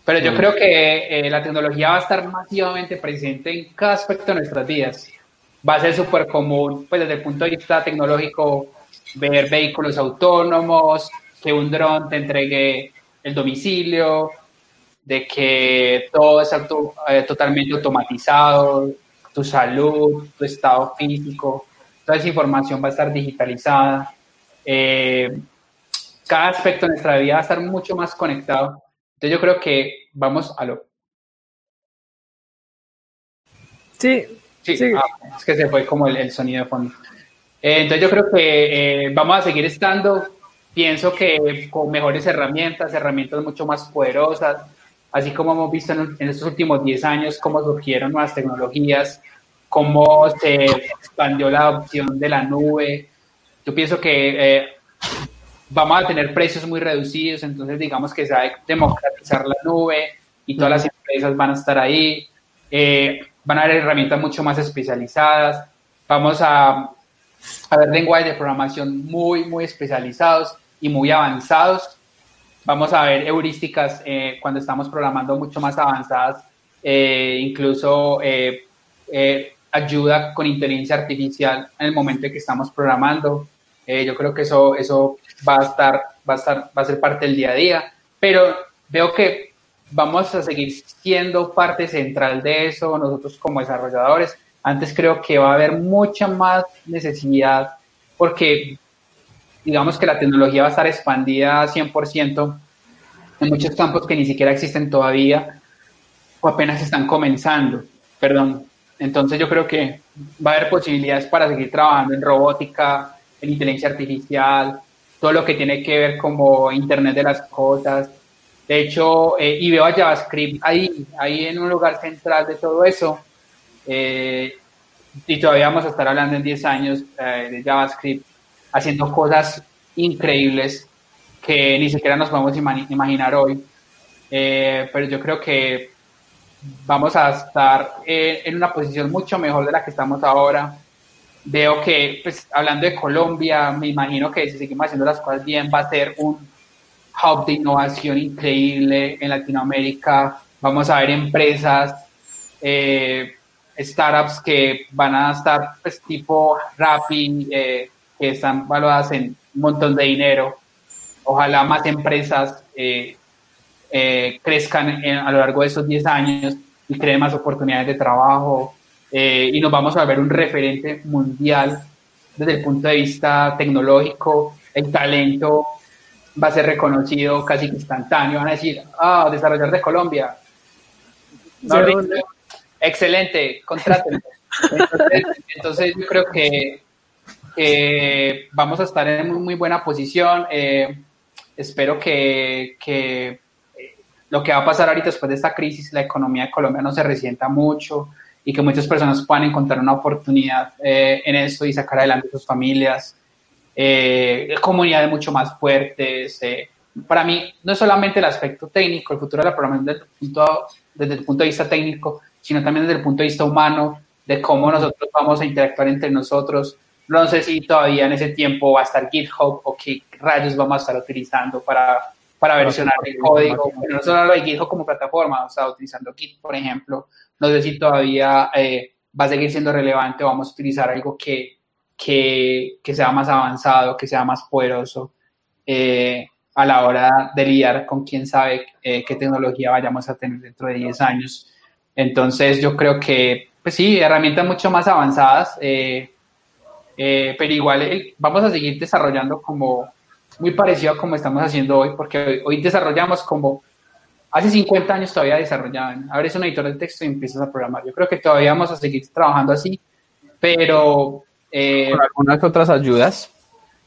pero yo creo que eh, la tecnología va a estar masivamente presente en cada aspecto de nuestras vidas. Va a ser súper común, pues desde el punto de vista tecnológico, ver vehículos autónomos, que un dron te entregue el domicilio, de que todo es auto- eh, totalmente automatizado, tu salud, tu estado físico, toda esa información va a estar digitalizada. Eh, cada aspecto de nuestra vida va a estar mucho más conectado. Entonces yo creo que vamos a lo... Sí, Sí, Sí. ah, es que se fue como el, el sonido de fondo. Eh, entonces yo creo que eh, vamos a seguir estando, pienso que con mejores herramientas, herramientas mucho más poderosas, así como hemos visto en, en estos últimos 10 años cómo surgieron nuevas tecnologías, cómo se expandió la adopción de la nube. Yo pienso que eh, vamos a tener precios muy reducidos, entonces digamos que se va a democratizar la nube y todas las empresas van a estar ahí. Eh, van a haber herramientas mucho más especializadas, vamos a, a ver lenguajes de programación muy, muy especializados y muy avanzados. Vamos a ver heurísticas eh, cuando estamos programando mucho más avanzadas, eh, incluso eh, eh, ayuda con inteligencia artificial en el momento en que estamos programando. Eh, yo creo que eso, eso va, a estar, va, a estar, va a ser parte del día a día, pero veo que vamos a seguir siendo parte central de eso nosotros como desarrolladores. Antes creo que va a haber mucha más necesidad porque digamos que la tecnología va a estar expandida 100% en muchos campos que ni siquiera existen todavía o apenas están comenzando, perdón. Entonces yo creo que va a haber posibilidades para seguir trabajando en robótica, en inteligencia artificial, todo lo que tiene que ver como Internet de las cosas. De hecho, eh, y veo a JavaScript ahí, ahí en un lugar central de todo eso. Eh, y todavía vamos a estar hablando en 10 años eh, de JavaScript haciendo cosas increíbles que ni siquiera nos podemos imaginar hoy. Eh, pero yo creo que vamos a estar eh, en una posición mucho mejor de la que estamos ahora. Veo que, pues, hablando de Colombia, me imagino que si seguimos haciendo las cosas bien, va a ser un hub de innovación increíble en Latinoamérica. Vamos a ver empresas, eh, startups que van a estar, pues, tipo Rappi, que están valoradas en un montón de dinero. Ojalá más empresas eh, eh, crezcan en- a lo largo de esos 10 años y creen más oportunidades de trabajo eh, y nos vamos a ver un referente mundial desde el punto de vista tecnológico, el talento va a ser reconocido casi instantáneo. Van a decir, ah, desarrollador de Colombia. excelente, contrátenlo. Entonces, yo creo que vamos a estar en muy, buena posición. Eh, espero que, que lo que va a pasar ahorita después de esta crisis, la economía de Colombia no se resienta mucho y que muchas personas puedan encontrar una oportunidad eh, en esto y sacar adelante sus familias, eh, comunidades mucho más fuertes. Eh. Para mí, no es solamente el aspecto técnico, el futuro de la programación desde el, punto, desde el punto de vista técnico, sino también desde el punto de vista humano, de cómo nosotros vamos a interactuar entre nosotros. No sé si todavía en ese tiempo va a estar GitHub o qué rayos vamos a estar utilizando para para versionar el código. no solo lo de GitHub como plataforma, o sea, utilizando Git, por ejemplo, no sé si todavía eh, va a seguir siendo relevante o vamos a utilizar algo que, que, que sea más avanzado, que sea más poderoso eh, a la hora de lidiar con quién sabe eh, qué tecnología vayamos a tener dentro de 10 años. Entonces, yo creo que, pues sí, herramientas mucho más avanzadas, pero igual vamos a seguir desarrollando como muy parecido a como estamos haciendo hoy, porque hoy, desarrollamos como hace 50 años todavía desarrollaban. Abres un editor de texto y empiezas a programar. Yo creo que todavía vamos a seguir trabajando así, pero... Eh, Con algunas otras ayudas.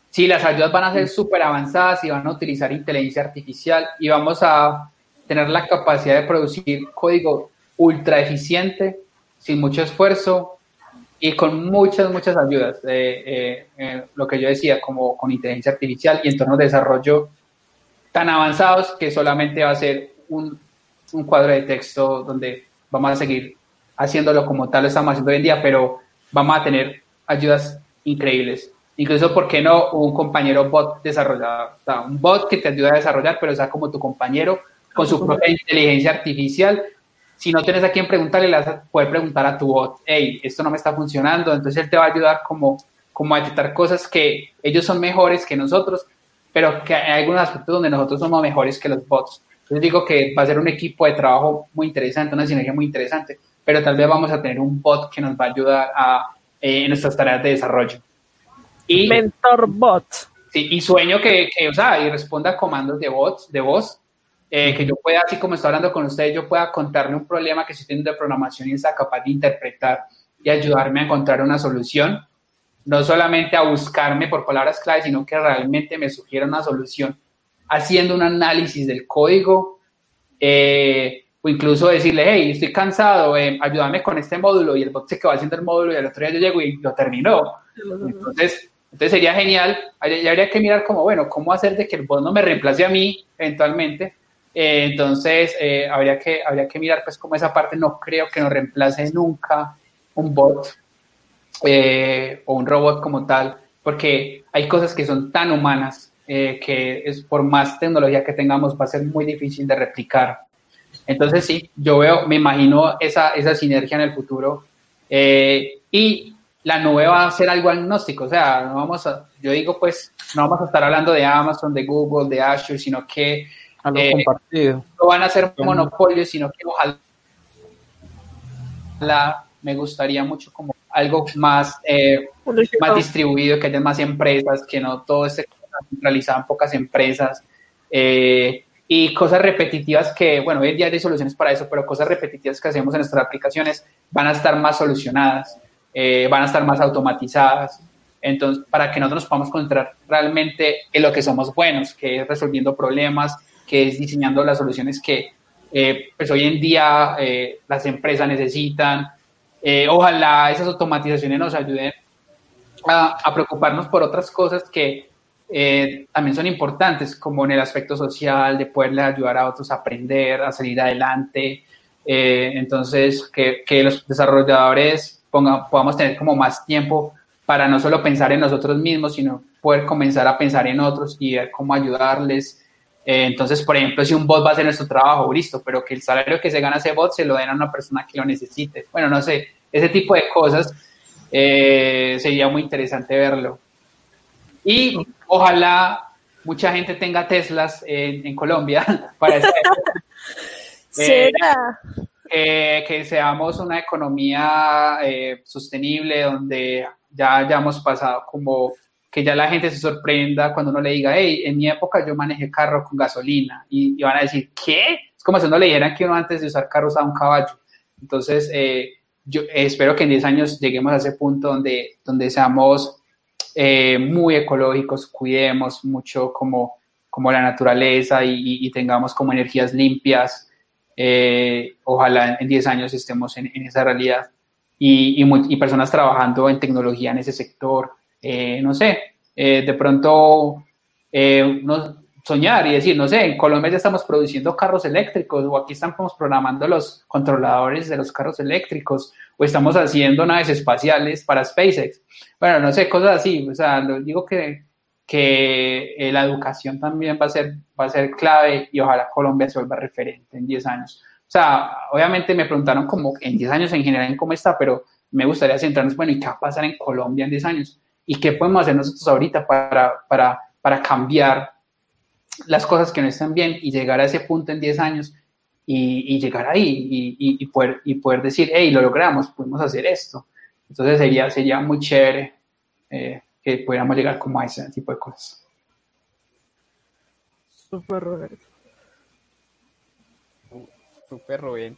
Sí, las ayudas van a ser súper avanzadas y van a utilizar inteligencia artificial y vamos a tener la capacidad de producir código ultra eficiente, sin mucho esfuerzo, y con muchas, muchas ayudas, eh, eh, lo que yo decía, como con inteligencia artificial y entornos de desarrollo tan avanzados que solamente va a ser un, un, cuadro de texto donde vamos a seguir haciéndolo como tal lo estamos haciendo hoy en día, pero vamos a tener ayudas increíbles. Incluso, ¿por qué no un compañero bot desarrollador? O sea, un bot que te ayuda a desarrollar, pero sea como tu compañero con su propia inteligencia artificial si no tienes a quien preguntarle, le vas a poder preguntar a tu bot, hey, esto no me está funcionando, entonces él te va a ayudar como, como a detectar cosas que ellos son mejores que nosotros, pero que hay algunos aspectos donde nosotros somos mejores que los bots. Entonces digo que va a ser un equipo de trabajo muy interesante, una sinergia muy interesante, pero tal vez vamos a tener un bot que nos va a ayudar a, eh, en nuestras tareas de desarrollo. Y, Mentor bot. Sí, y sueño que, que, o sea, y responda a comandos de bots, de voz, eh, que yo pueda, así como estoy hablando con ustedes, yo pueda contarle un problema que estoy teniendo de programación y sea capaz de interpretar y ayudarme a encontrar una solución, no solamente a buscarme por palabras clave, sino que realmente me sugiera una solución haciendo un análisis del código eh, o incluso decirle, hey, estoy cansado, eh, ayúdame con este módulo y el bot se quedó haciendo el módulo y al otro día yo llego y lo terminó. Entonces, entonces sería genial, ya habría que mirar como, bueno, cómo hacer de que el bot no me reemplace a mí eventualmente, eh, entonces, eh, habría, que, habría que mirar pues como esa parte no creo que nos reemplace nunca un bot eh, o un robot como tal, porque hay cosas que son tan humanas que es por más tecnología que tengamos va a ser muy difícil de replicar. Entonces sí, yo veo, me imagino esa, esa sinergia en el futuro y la nube va a ser algo agnóstico, o sea, no vamos a, yo digo pues, no vamos a estar hablando de Amazon, de Google, de Azure, sino que eh, compartido. No van a ser monopolios, sino que ojalá me gustaría mucho como algo más, eh, más distribuido, que haya más empresas, que no todo esté centralizado en pocas empresas. Eh, y cosas repetitivas que, bueno, hoy en día hay soluciones para eso, pero cosas repetitivas que hacemos en nuestras aplicaciones van a estar más solucionadas, van a estar más automatizadas. Entonces, para que nosotros nos podamos concentrar realmente en lo que somos buenos, que es resolviendo problemas, que es diseñando las soluciones que eh, pues hoy en día eh, las empresas necesitan. Eh, ojalá esas automatizaciones nos ayuden a, preocuparnos por otras cosas que también son importantes, como en el aspecto social, de poderles ayudar a otros a aprender, a salir adelante. entonces, que, que, los desarrolladores pongan, podamos tener como más tiempo para no solo pensar en nosotros mismos, sino poder comenzar a pensar en otros y ver cómo ayudarles eh, entonces, por ejemplo, si un bot va a hacer nuestro trabajo, listo, pero que el salario que se gana ese bot se lo den a una persona que lo necesite. Bueno, no sé, ese tipo de cosas eh, sería muy interesante verlo. Y ojalá mucha gente tenga Teslas en, Colombia para eh, que seamos una economía sostenible donde ya, ya hemos pasado como que ya la gente se sorprenda cuando uno le diga, hey, en mi época yo manejé carro con gasolina y, van a decir, ¿qué? Es como si uno le dijeran que uno antes de usar carros a un caballo. Entonces, eh, yo espero que en 10 años lleguemos a ese punto donde, donde seamos eh, muy ecológicos, cuidemos mucho como, como la naturaleza y, tengamos como energías limpias. Eh, ojalá en 10 años estemos en, esa realidad y, y, personas trabajando en tecnología en ese sector. Eh, no sé, de pronto soñar y decir, no sé, en Colombia ya estamos produciendo carros eléctricos o aquí estamos programando los controladores de los carros eléctricos o estamos haciendo naves espaciales para SpaceX. Bueno, no sé, cosas así. O sea, digo que, que eh, la educación también va a, ser, va a ser clave y ojalá Colombia se vuelva referente en 10 años. O sea, obviamente me preguntaron como en 10 años en general en cómo está, pero me gustaría centrarnos, bueno, ¿y qué va a pasar en Colombia en 10 años? ¿Y qué podemos hacer nosotros ahorita para, para, para cambiar las cosas que no están bien y llegar a ese punto en 10 años y, llegar ahí y, poder, y poder decir, hey, lo logramos, pudimos hacer esto. Entonces sería, sería muy chévere eh, que pudiéramos llegar como a ese tipo de cosas. Súper Roberto. Súper Rubén.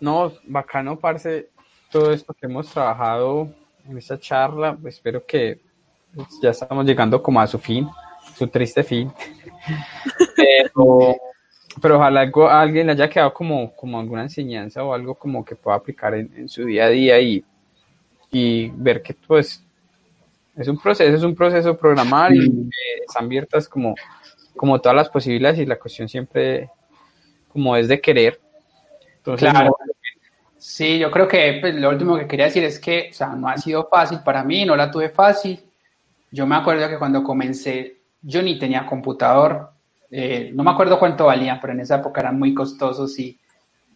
No, bacano, parce, todo esto que hemos trabajado en esta charla. Espero que pues, ya estamos llegando como a su fin, su triste fin. Pero pero ojalá algo, alguien le haya quedado como, como alguna enseñanza o algo como que pueda aplicar en, su día a día y, y, ver que pues es un proceso, es un proceso programar y están abiertas como, como todas las posibilidades y la cuestión siempre como es de querer. claro. Sí, yo creo que pues, lo último que quería decir es que, o sea, no ha sido fácil para mí, no la tuve fácil. Yo me acuerdo que cuando comencé, yo ni tenía computador, eh, no me acuerdo cuánto valían, pero en esa época eran muy costosos y,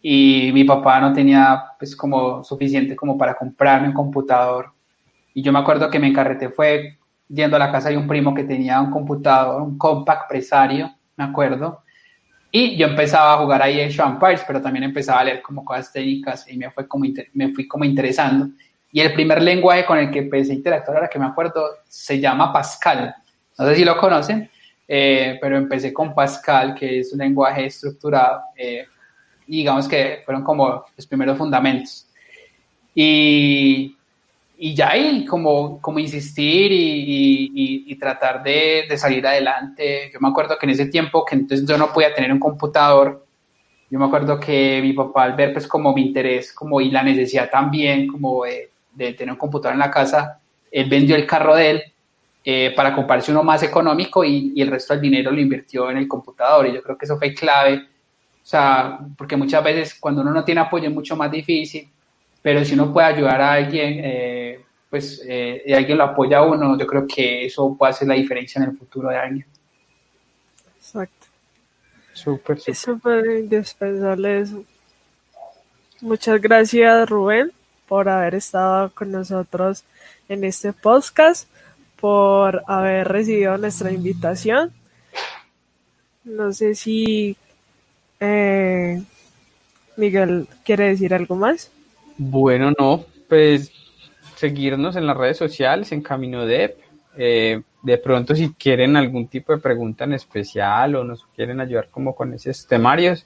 y mi papá no tenía pues como suficiente como para comprarme un computador. Y yo me acuerdo que me encarreté fue yendo a la casa de un primo que tenía un computador, un compact presario, me acuerdo. Y yo empezaba a jugar ahí en Empires, pero también empezaba a leer como cosas técnicas y me, fue como me fui como interesando. Y el primer lenguaje con el que empecé a interactuar, ahora que me acuerdo, se llama Pascal. No sé si lo conocen. Eh, pero empecé con Pascal, que es un lenguaje estructurado, eh, y digamos que fueron como los primeros fundamentos. Y, y ya ahí como, como insistir y, y, tratar de, de, salir adelante. Yo me acuerdo que en ese tiempo que entonces yo no podía tener un computador, yo me acuerdo que mi papá al ver pues como mi interés como y la necesidad también como de, de tener un computador en la casa, él vendió el carro de él eh, para comprarse uno más económico y, el resto del dinero lo invirtió en el computador. Y yo creo que eso fue clave. O sea, porque muchas veces cuando uno no tiene apoyo es mucho más difícil, pero si uno puede ayudar a alguien, eh, pues, eh, y alguien lo apoya a uno, yo creo que eso puede hacer la diferencia en el futuro de alguien. Exacto. Súper, Es súper indispensable eso. Muchas gracias, Rubén, por haber estado con nosotros en este podcast por haber recibido nuestra invitación. No sé si eh, Miguel quiere decir algo más. Bueno, no, pues seguirnos en las redes sociales, en Camino Dep. Eh, de pronto, si quieren algún tipo de pregunta en especial o nos quieren ayudar como con esos temarios,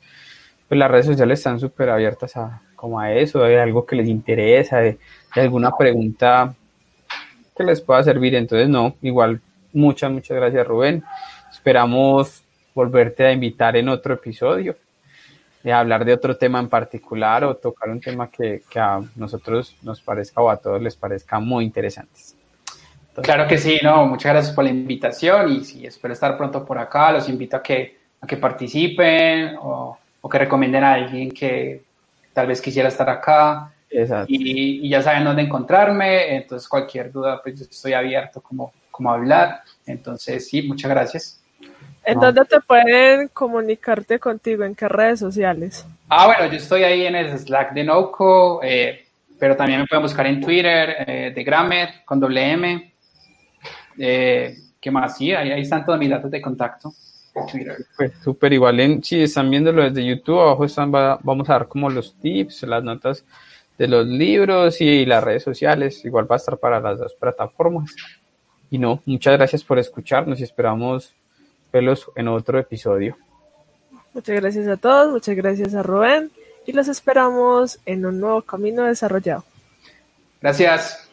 pues las redes sociales están súper abiertas a, como a eso, de algo que les interesa, de alguna pregunta que les pueda servir. Entonces, no, igual, muchas, muchas gracias, Rubén. Esperamos volverte a invitar en otro episodio, de hablar de otro tema en particular o tocar un tema que, a nosotros nos parezca o a todos les parezca muy interesante. claro que sí, no, muchas gracias por la invitación y sí, espero estar pronto por acá. Los invito a que, a que participen o, o que recomienden a alguien que tal vez quisiera estar acá. Y, ya saben dónde encontrarme, entonces cualquier duda, pues estoy abierto como, como hablar. Entonces, sí, muchas gracias. ¿En dónde te pueden comunicarte contigo? ¿En qué redes sociales? Ah, bueno, yo estoy ahí en el Slack de Noco, eh, pero también me pueden buscar en Twitter, eh, de Grammer, con doble M. Eh, ¿Qué más? Sí, ahí, ahí, están todos mis datos de contacto. Pues súper igual, en, si están viéndolo desde YouTube, abajo están, vamos a dar como los tips, las notas de los libros y las redes sociales. Igual va a estar para las dos plataformas. Y no, muchas gracias por escucharnos y esperamos verlos en otro episodio. Muchas gracias a todos, muchas gracias a Rubén y los esperamos en un nuevo camino desarrollado. Gracias.